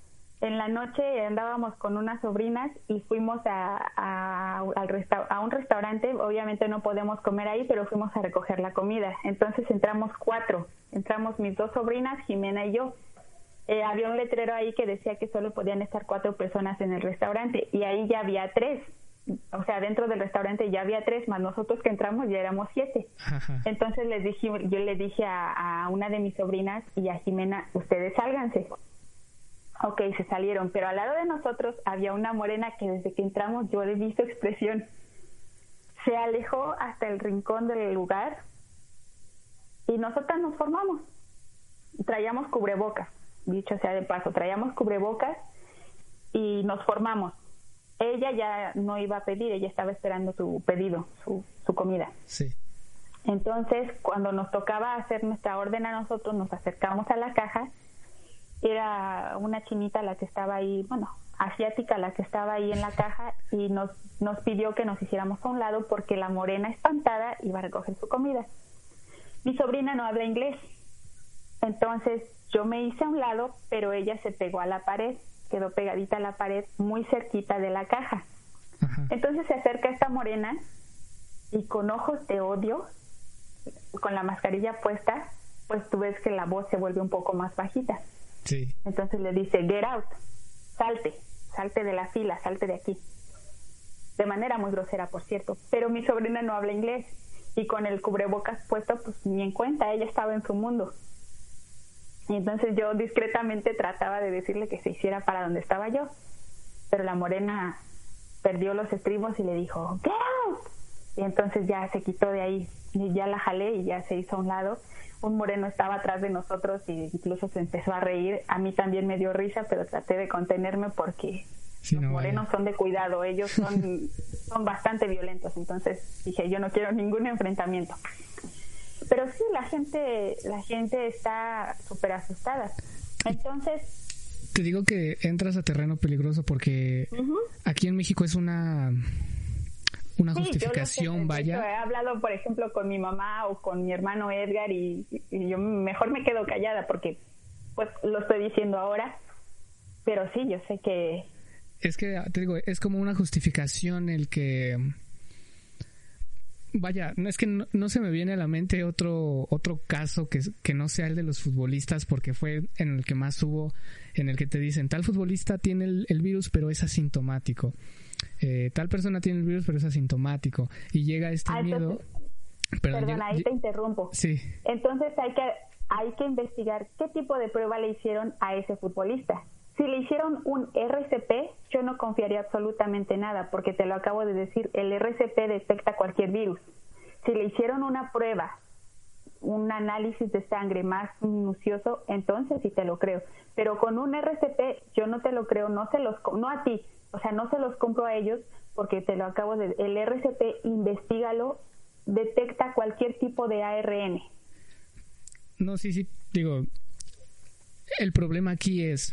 en la noche andábamos con unas sobrinas y fuimos a, a, a un restaurante. Obviamente no podemos comer ahí, pero fuimos a recoger la comida. Entonces entramos cuatro. Entramos mis dos sobrinas, Jimena y yo. Eh, había un letrero ahí que decía que solo podían estar cuatro personas en el restaurante y ahí ya había tres o sea, dentro del restaurante ya había tres, más nosotros que entramos ya éramos siete. Entonces les dije, yo le dije a, una de mis sobrinas y a Jimena, ustedes sálganse. Ok, se salieron, pero al lado de nosotros había una morena que desde que entramos yo he visto expresión. se alejó hasta el rincón del lugar y nosotras nos formamos. Traíamos cubrebocas, dicho sea de paso, traíamos cubrebocas y nos formamos. Ella ya no iba a pedir, ella estaba esperando su pedido, su, su comida.
Sí.
Entonces, cuando nos tocaba hacer nuestra orden a nosotros, nos acercamos a la caja. Era una chinita la que estaba ahí, bueno, asiática la que estaba ahí en la caja y nos, nos pidió que nos hiciéramos a un lado porque la morena espantada iba a recoger su comida. Mi sobrina no habla inglés, entonces yo me hice a un lado, pero ella se pegó a la pared, quedó pegadita a la pared muy cerquita de la caja. Entonces se acerca esta morena y con ojos de odio con la mascarilla puesta, pues tú ves que la voz se vuelve un poco más bajita.
Sí.
Entonces le dice, get out, salte, salte de la fila, salte de aquí. De manera muy grosera, por cierto. Pero mi sobrina no habla inglés y con el cubrebocas puesto, pues ni en cuenta, ella estaba en su mundo. Y entonces yo discretamente trataba de decirle que se hiciera para donde estaba yo. Pero la morena perdió los estribos y le dijo, get out. Y entonces ya se quitó de ahí y ya la jalé y ya se hizo a un lado. Un moreno estaba atrás de nosotros y incluso se empezó a reír. A mí también me dio risa, pero traté de contenerme porque los morenos son de cuidado, ellos son, son bastante violentos. Entonces dije, yo no quiero ningún enfrentamiento. Pero sí, la gente, la gente está súper asustada. Entonces,
te digo que entras a terreno peligroso porque aquí en México es una una justificación, vaya.
He hablado, por ejemplo, con mi mamá o con mi hermano Edgar y, yo mejor me quedo callada porque pues lo estoy diciendo ahora, pero sí, yo sé que...
Es que, te digo, es como una justificación el que... Vaya, no es que no, se me viene a la mente otro otro caso que, que no sea el de los futbolistas porque fue en el que más hubo, en el que te dicen tal futbolista tiene el virus pero es asintomático. Eh, tal persona tiene el virus pero es asintomático y llega este ah, miedo.
perdón, ahí te interrumpo.
Sí.
Entonces hay que, hay que investigar qué tipo de prueba le hicieron a ese futbolista. Si le hicieron un RCP, yo no confiaría absolutamente nada, porque te lo acabo de decir, el RCP detecta cualquier virus. Si le hicieron una prueba, un análisis de sangre más minucioso, entonces sí te lo creo. Pero con un RCP yo no te lo creo, no se los, no a ti, o sea, no se los compro a ellos porque te lo acabo de... El RCP, investigalo, detecta cualquier tipo de ARN.
No, sí, sí, digo, el problema aquí es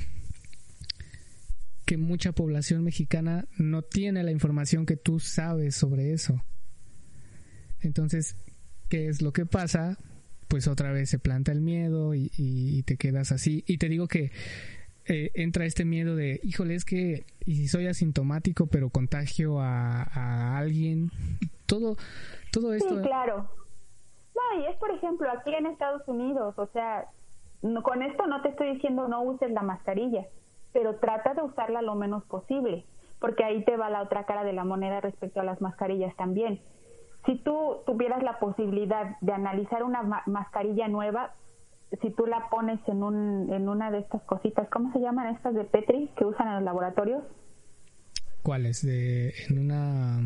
que mucha población mexicana no tiene la información que tú sabes sobre eso. Entonces, ¿qué es lo que pasa? Pues otra vez se planta el miedo y, y te quedas así. Y te digo que eh, entra este miedo de, híjole, es que, y si soy asintomático, pero contagio a, alguien, todo, todo esto.
Sí, claro. No, y es, por ejemplo, aquí en Estados Unidos, o sea, no, con esto no te estoy diciendo no uses la mascarilla, pero trata de usarla lo menos posible, porque ahí te va la otra cara de la moneda respecto a las mascarillas también. Si tú tuvieras la posibilidad de analizar una mascarilla nueva, si tú la pones en, un, en una de estas cositas, ¿cómo se llaman estas de Petri que usan en los laboratorios?
¿Cuáles? En una...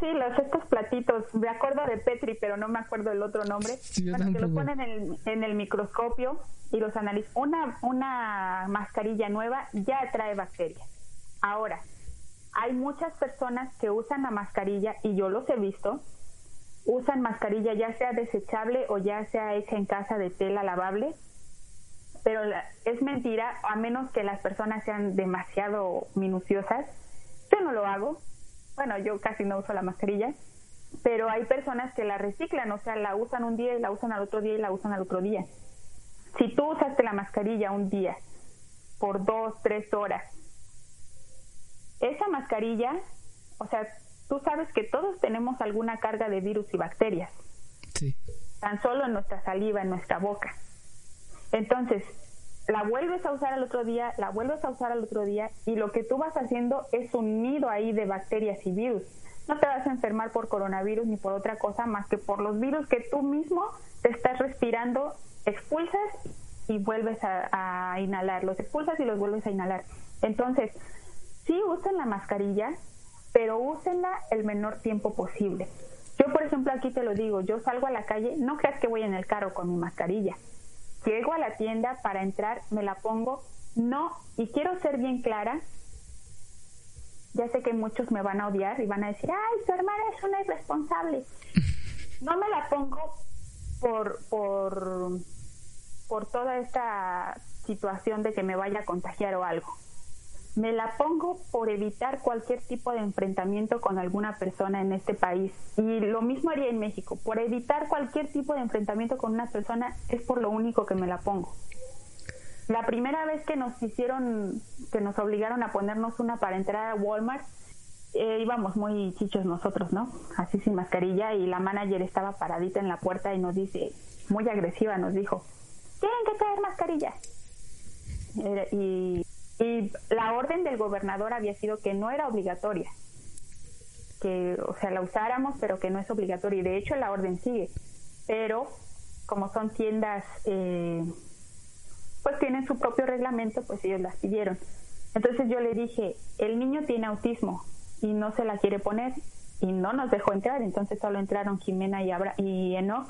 Sí, los estos platitos, me acuerdo de Petri, pero no me acuerdo el otro nombre. bueno, que lo ponen en, en el microscopio y los analizan. Una, una mascarilla nueva ya trae bacterias. Ahora, hay muchas personas que usan la mascarilla y yo los he visto usan mascarilla ya sea desechable o ya sea hecha en casa de tela lavable, pero es mentira, a menos que las personas sean demasiado minuciosas. Yo no lo hago, bueno, yo casi no uso la mascarilla, pero hay personas que la reciclan, o sea, la usan un día y la usan al otro día y la usan al otro día. Si tú usaste la mascarilla un día por dos, tres horas, esa mascarilla, o sea, tú sabes que todos tenemos alguna carga de virus y bacterias.
Sí.
Tan solo en nuestra saliva, en nuestra boca. Entonces, la vuelves a usar al otro día, la vuelves a usar al otro día y lo que tú vas haciendo es un nido ahí de bacterias y virus. No te vas a enfermar por coronavirus ni por otra cosa más que por los virus que tú mismo te estás respirando, expulsas y vuelves a, a inhalar. Los expulsas y los vuelves a inhalar. Entonces, si usan la mascarilla, pero úsenla el menor tiempo posible. Yo, por ejemplo, aquí te lo digo, yo salgo a la calle, no creas que voy en el carro con mi mascarilla. Llego a la tienda para entrar, me la pongo, no, y quiero ser bien clara, ya sé que muchos me van a odiar y van a decir, ay, tu hermana es una irresponsable. No me la pongo por, por, por toda esta situación de que me vaya a contagiar o algo me la pongo por evitar cualquier tipo de enfrentamiento con alguna persona en este país. Y lo mismo haría en México. Por evitar cualquier tipo de enfrentamiento con una persona es por lo único que me la pongo. La primera vez que nos hicieron, que nos obligaron a ponernos una para entrar a Walmart, eh, íbamos muy chichos nosotros, ¿no? Así sin mascarilla y la manager estaba paradita en la puerta y nos dice, muy agresiva, nos dijo, tienen que traer mascarilla. Y y la orden del gobernador había sido que no era obligatoria, que, o sea, la usáramos, pero que no es obligatoria. Y de hecho la orden sigue, pero como son tiendas, eh, pues tienen su propio reglamento, pues ellos las pidieron. Entonces yo le dije, el niño tiene autismo y no se la quiere poner y no nos dejó entrar, entonces solo entraron Jimena y, Abra y Enoch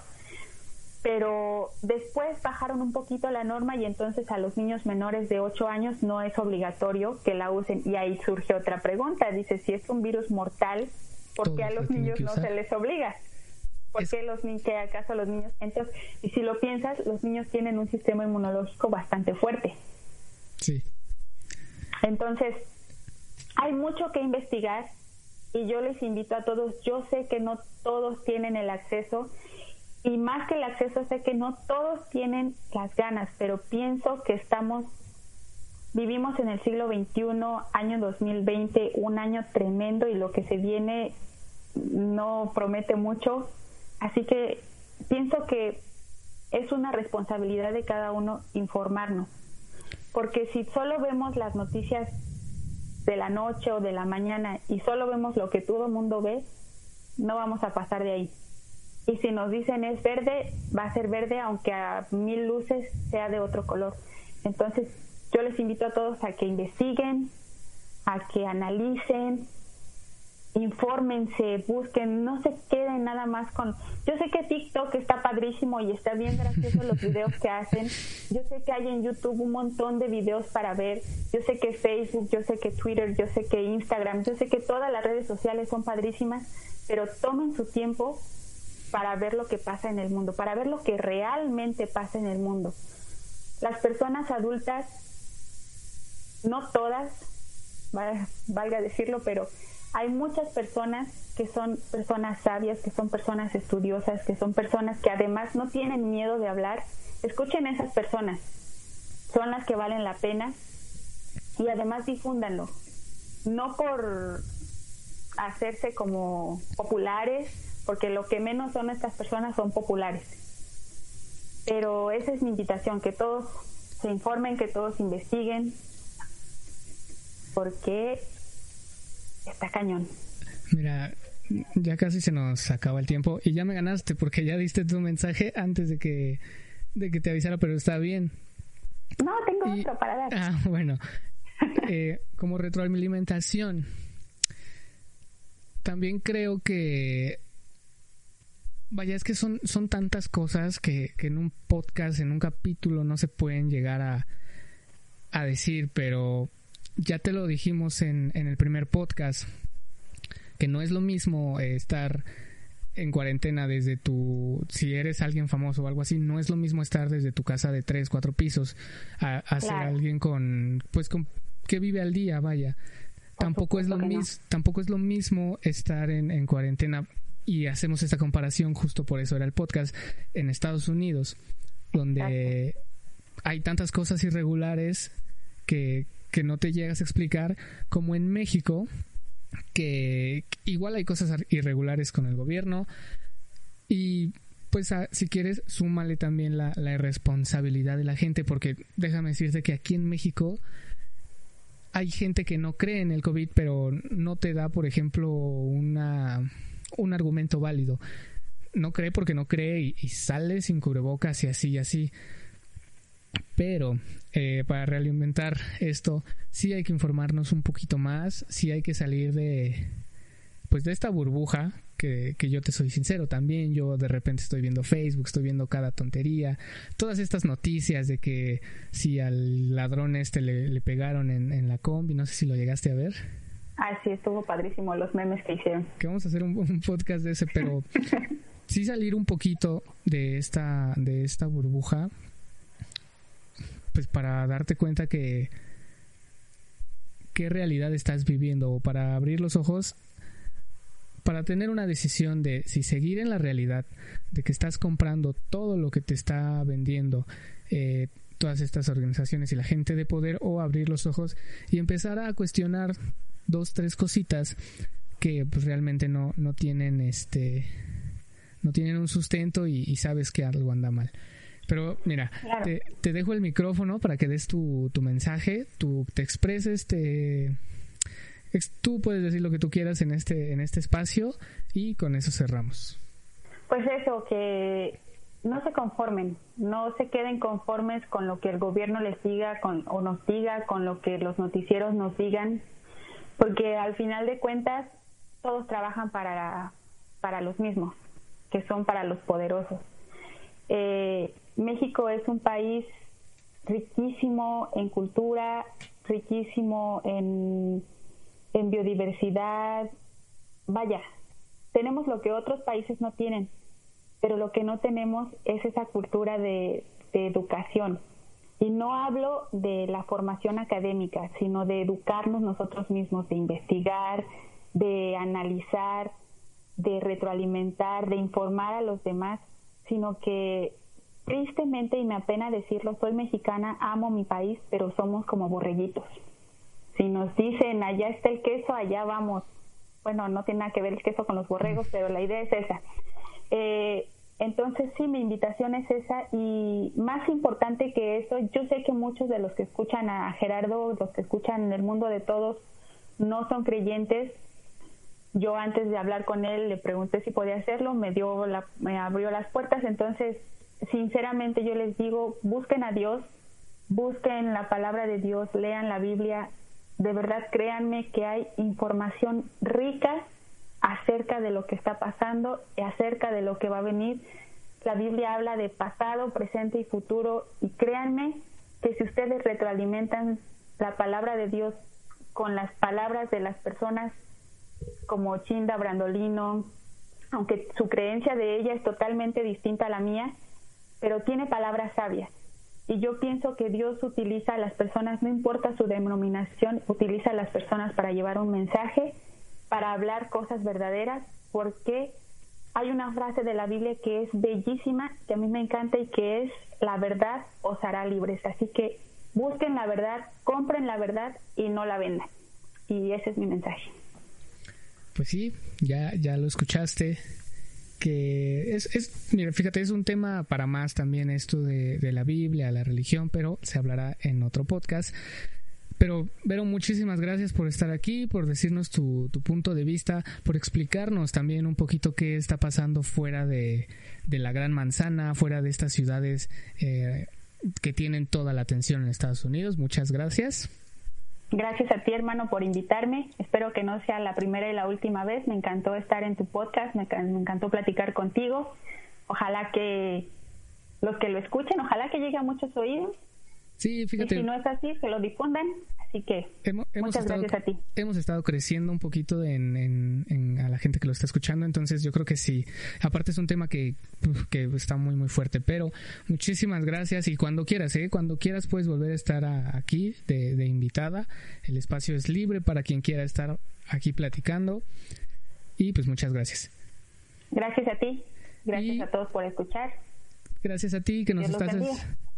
pero después bajaron un poquito la norma y entonces a los niños menores de 8 años no es obligatorio que la usen. Y ahí surge otra pregunta, dice, si es un virus mortal, ¿por qué a los niños no se les obliga? ¿Por qué los niños, que acaso los niños? Entonces, y si lo piensas, los niños tienen un sistema inmunológico bastante fuerte.
Sí.
Entonces, hay mucho que investigar y yo les invito a todos, yo sé que no todos tienen el acceso y más que el acceso, sé que no todos tienen las ganas, pero pienso que estamos, vivimos en el siglo XXI, año 2020, un año tremendo y lo que se viene no promete mucho. Así que pienso que es una responsabilidad de cada uno informarnos, porque si solo vemos las noticias de la noche o de la mañana y solo vemos lo que todo el mundo ve, no vamos a pasar de ahí y si nos dicen es verde, va a ser verde aunque a mil luces sea de otro color. Entonces yo les invito a todos a que investiguen, a que analicen, infórmense, busquen, no se queden nada más con... Yo sé que TikTok está padrísimo y está bien gracioso los videos que hacen. Yo sé que hay en YouTube un montón de videos para ver. Yo sé que Facebook, yo sé que Twitter, yo sé que Instagram, yo sé que todas las redes sociales son padrísimas, pero tomen su tiempo para ver lo que pasa en el mundo, para ver lo que realmente pasa en el mundo. Las personas adultas, no todas, valga decirlo, pero hay muchas personas que son personas sabias, que son personas estudiosas, que son personas que además no tienen miedo de hablar. Escuchen a esas personas, son las que valen la pena y además difúndanlo, no por hacerse como populares porque lo que menos son estas personas son populares. Pero esa es mi invitación, que todos se informen, que todos investiguen, porque está cañón.
Mira, ya casi se nos acaba el tiempo y ya me ganaste porque ya diste tu mensaje antes de que, de que te avisara, pero está bien.
No, tengo otro para dar.
Ah, bueno. Eh, como retroalimentación, también creo que Vaya, es que son, son tantas cosas que, en un podcast, en un capítulo, no se pueden llegar a, a decir, pero ya te lo dijimos en, en el primer podcast, que no es lo mismo eh, estar en cuarentena desde tu, si eres alguien famoso o algo así, no es lo mismo estar desde tu casa de tres, cuatro pisos a, ser alguien con, pues con, que vive al día, vaya. Tampoco es lo mismo, tampoco es lo mismo estar en, en cuarentena y hacemos esta comparación, justo por eso. Era el podcast, en Estados Unidos, donde hay tantas cosas irregulares que, que no te llegas a explicar, como en México, que igual hay cosas irregulares con el gobierno. Y pues si quieres súmale también la, la irresponsabilidad de la gente porque déjame decirte que aquí en México hay gente que no cree en el COVID pero no te da por ejemplo una un argumento válido. No cree porque no cree y, sale sin cubrebocas y así y así. Pero eh, para realimentar esto, sí hay que informarnos un poquito más, sí hay que salir de, pues de esta burbuja que, que, yo te soy sincero también yo de repente estoy viendo Facebook estoy viendo cada tontería todas estas noticias de que si al ladrón este le, le pegaron en, en la combi no sé si lo llegaste a ver
Ah, sí, estuvo padrísimo los memes que hicieron.
Que vamos a hacer un, un podcast de ese, pero sí salir un poquito de esta, de esta burbuja, pues para darte cuenta que qué realidad estás viviendo o para abrir los ojos para tener una decisión de si seguir en la realidad de que estás comprando todo lo que te está vendiendo eh, todas estas organizaciones y la gente de poder o abrir los ojos y empezar a cuestionar dos tres cositas que pues realmente no no tienen este no tienen un sustento y, y sabes que algo anda mal pero mira,
Claro.
te, te dejo el micrófono para que des tu, tu mensaje, tú te expreses, te, ex- tú puedes decir lo que tú quieras en este, en este espacio y con eso cerramos.
Pues eso, que no se conformen, no se queden conformes con lo que el gobierno les diga con, o nos diga, con lo que los noticieros nos digan, porque al final de cuentas todos trabajan para, para los mismos, que son para los poderosos. Eh, México es un país riquísimo en cultura, riquísimo en, en biodiversidad. Vaya, tenemos lo que otros países no tienen, pero lo que no tenemos es esa cultura de, de educación. Y no hablo de la formación académica, sino de educarnos nosotros mismos, de investigar, de analizar, de retroalimentar, de informar a los demás, sino que tristemente, y me apena decirlo, soy mexicana, amo mi país, pero somos como borreguitos. Si nos dicen, allá está el queso, allá vamos. Bueno, no tiene nada que ver el queso con los borregos, pero la idea es esa. Eh, entonces, sí, mi invitación es esa. Y más importante que eso, yo sé que muchos de los que escuchan a Gerardo, los que escuchan en el mundo de todos, no son creyentes. Yo antes de hablar con él le pregunté si podía hacerlo, me dio la, me abrió las puertas. Entonces, sinceramente yo les digo, busquen a Dios, busquen la palabra de Dios, lean la Biblia. De verdad, créanme que hay información rica acerca de lo que está pasando y acerca de lo que va a venir. La Biblia habla de pasado, presente y futuro y créanme que si ustedes retroalimentan la palabra de Dios con las palabras de las personas como Chinda Brandolino, aunque su creencia de ella es totalmente distinta a la mía, pero tiene palabras sabias. Y yo pienso que Dios utiliza a las personas, no importa su denominación, utiliza a las personas para llevar un mensaje, para hablar cosas verdaderas, porque hay una frase de la Biblia que es bellísima, que a mí me encanta y que es, la verdad os hará libres. Así que busquen la verdad, compren la verdad y no la vendan. Y ese es mi mensaje.
Pues sí, ya, ya lo escuchaste. Que es, es, mira, fíjate, es un tema para más también esto de, de la Biblia, la religión, pero se hablará en otro podcast. Pero, Vero, muchísimas gracias por estar aquí, por decirnos tu, tu punto de vista, por explicarnos también un poquito qué está pasando fuera de, de la Gran Manzana, fuera de estas ciudades eh, que tienen toda la atención en Estados Unidos. Muchas gracias.
Gracias a ti, hermano, por invitarme. Espero que no sea la primera y la última vez. Me encantó estar en tu podcast, me, me encantó platicar contigo. Ojalá que los que lo escuchen, ojalá que llegue a muchos oídos.
Sí, fíjate.
Y si no es así, que lo difundan. Así que
hemos, hemos
muchas
estado,
gracias a ti.
Hemos estado creciendo un poquito en, en, en, a la gente que lo está escuchando, entonces yo creo que sí. Aparte es un tema que, que está muy, muy fuerte, pero muchísimas gracias y cuando quieras, ¿eh? cuando quieras puedes volver a estar a, aquí de, de invitada. El espacio es libre para quien quiera estar aquí platicando y pues muchas gracias.
Gracias a ti, gracias
Y-
a todos por escuchar.
Gracias a ti que nos estás.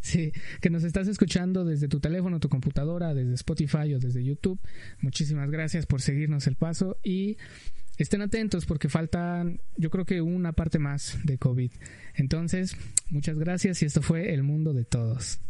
Sí, que nos estás escuchando desde tu teléfono, tu computadora, desde Spotify o desde YouTube. Muchísimas gracias por seguirnos el paso y estén atentos porque faltan yo creo que una parte más de COVID. Entonces, muchas gracias y esto fue El Mundo de Todos.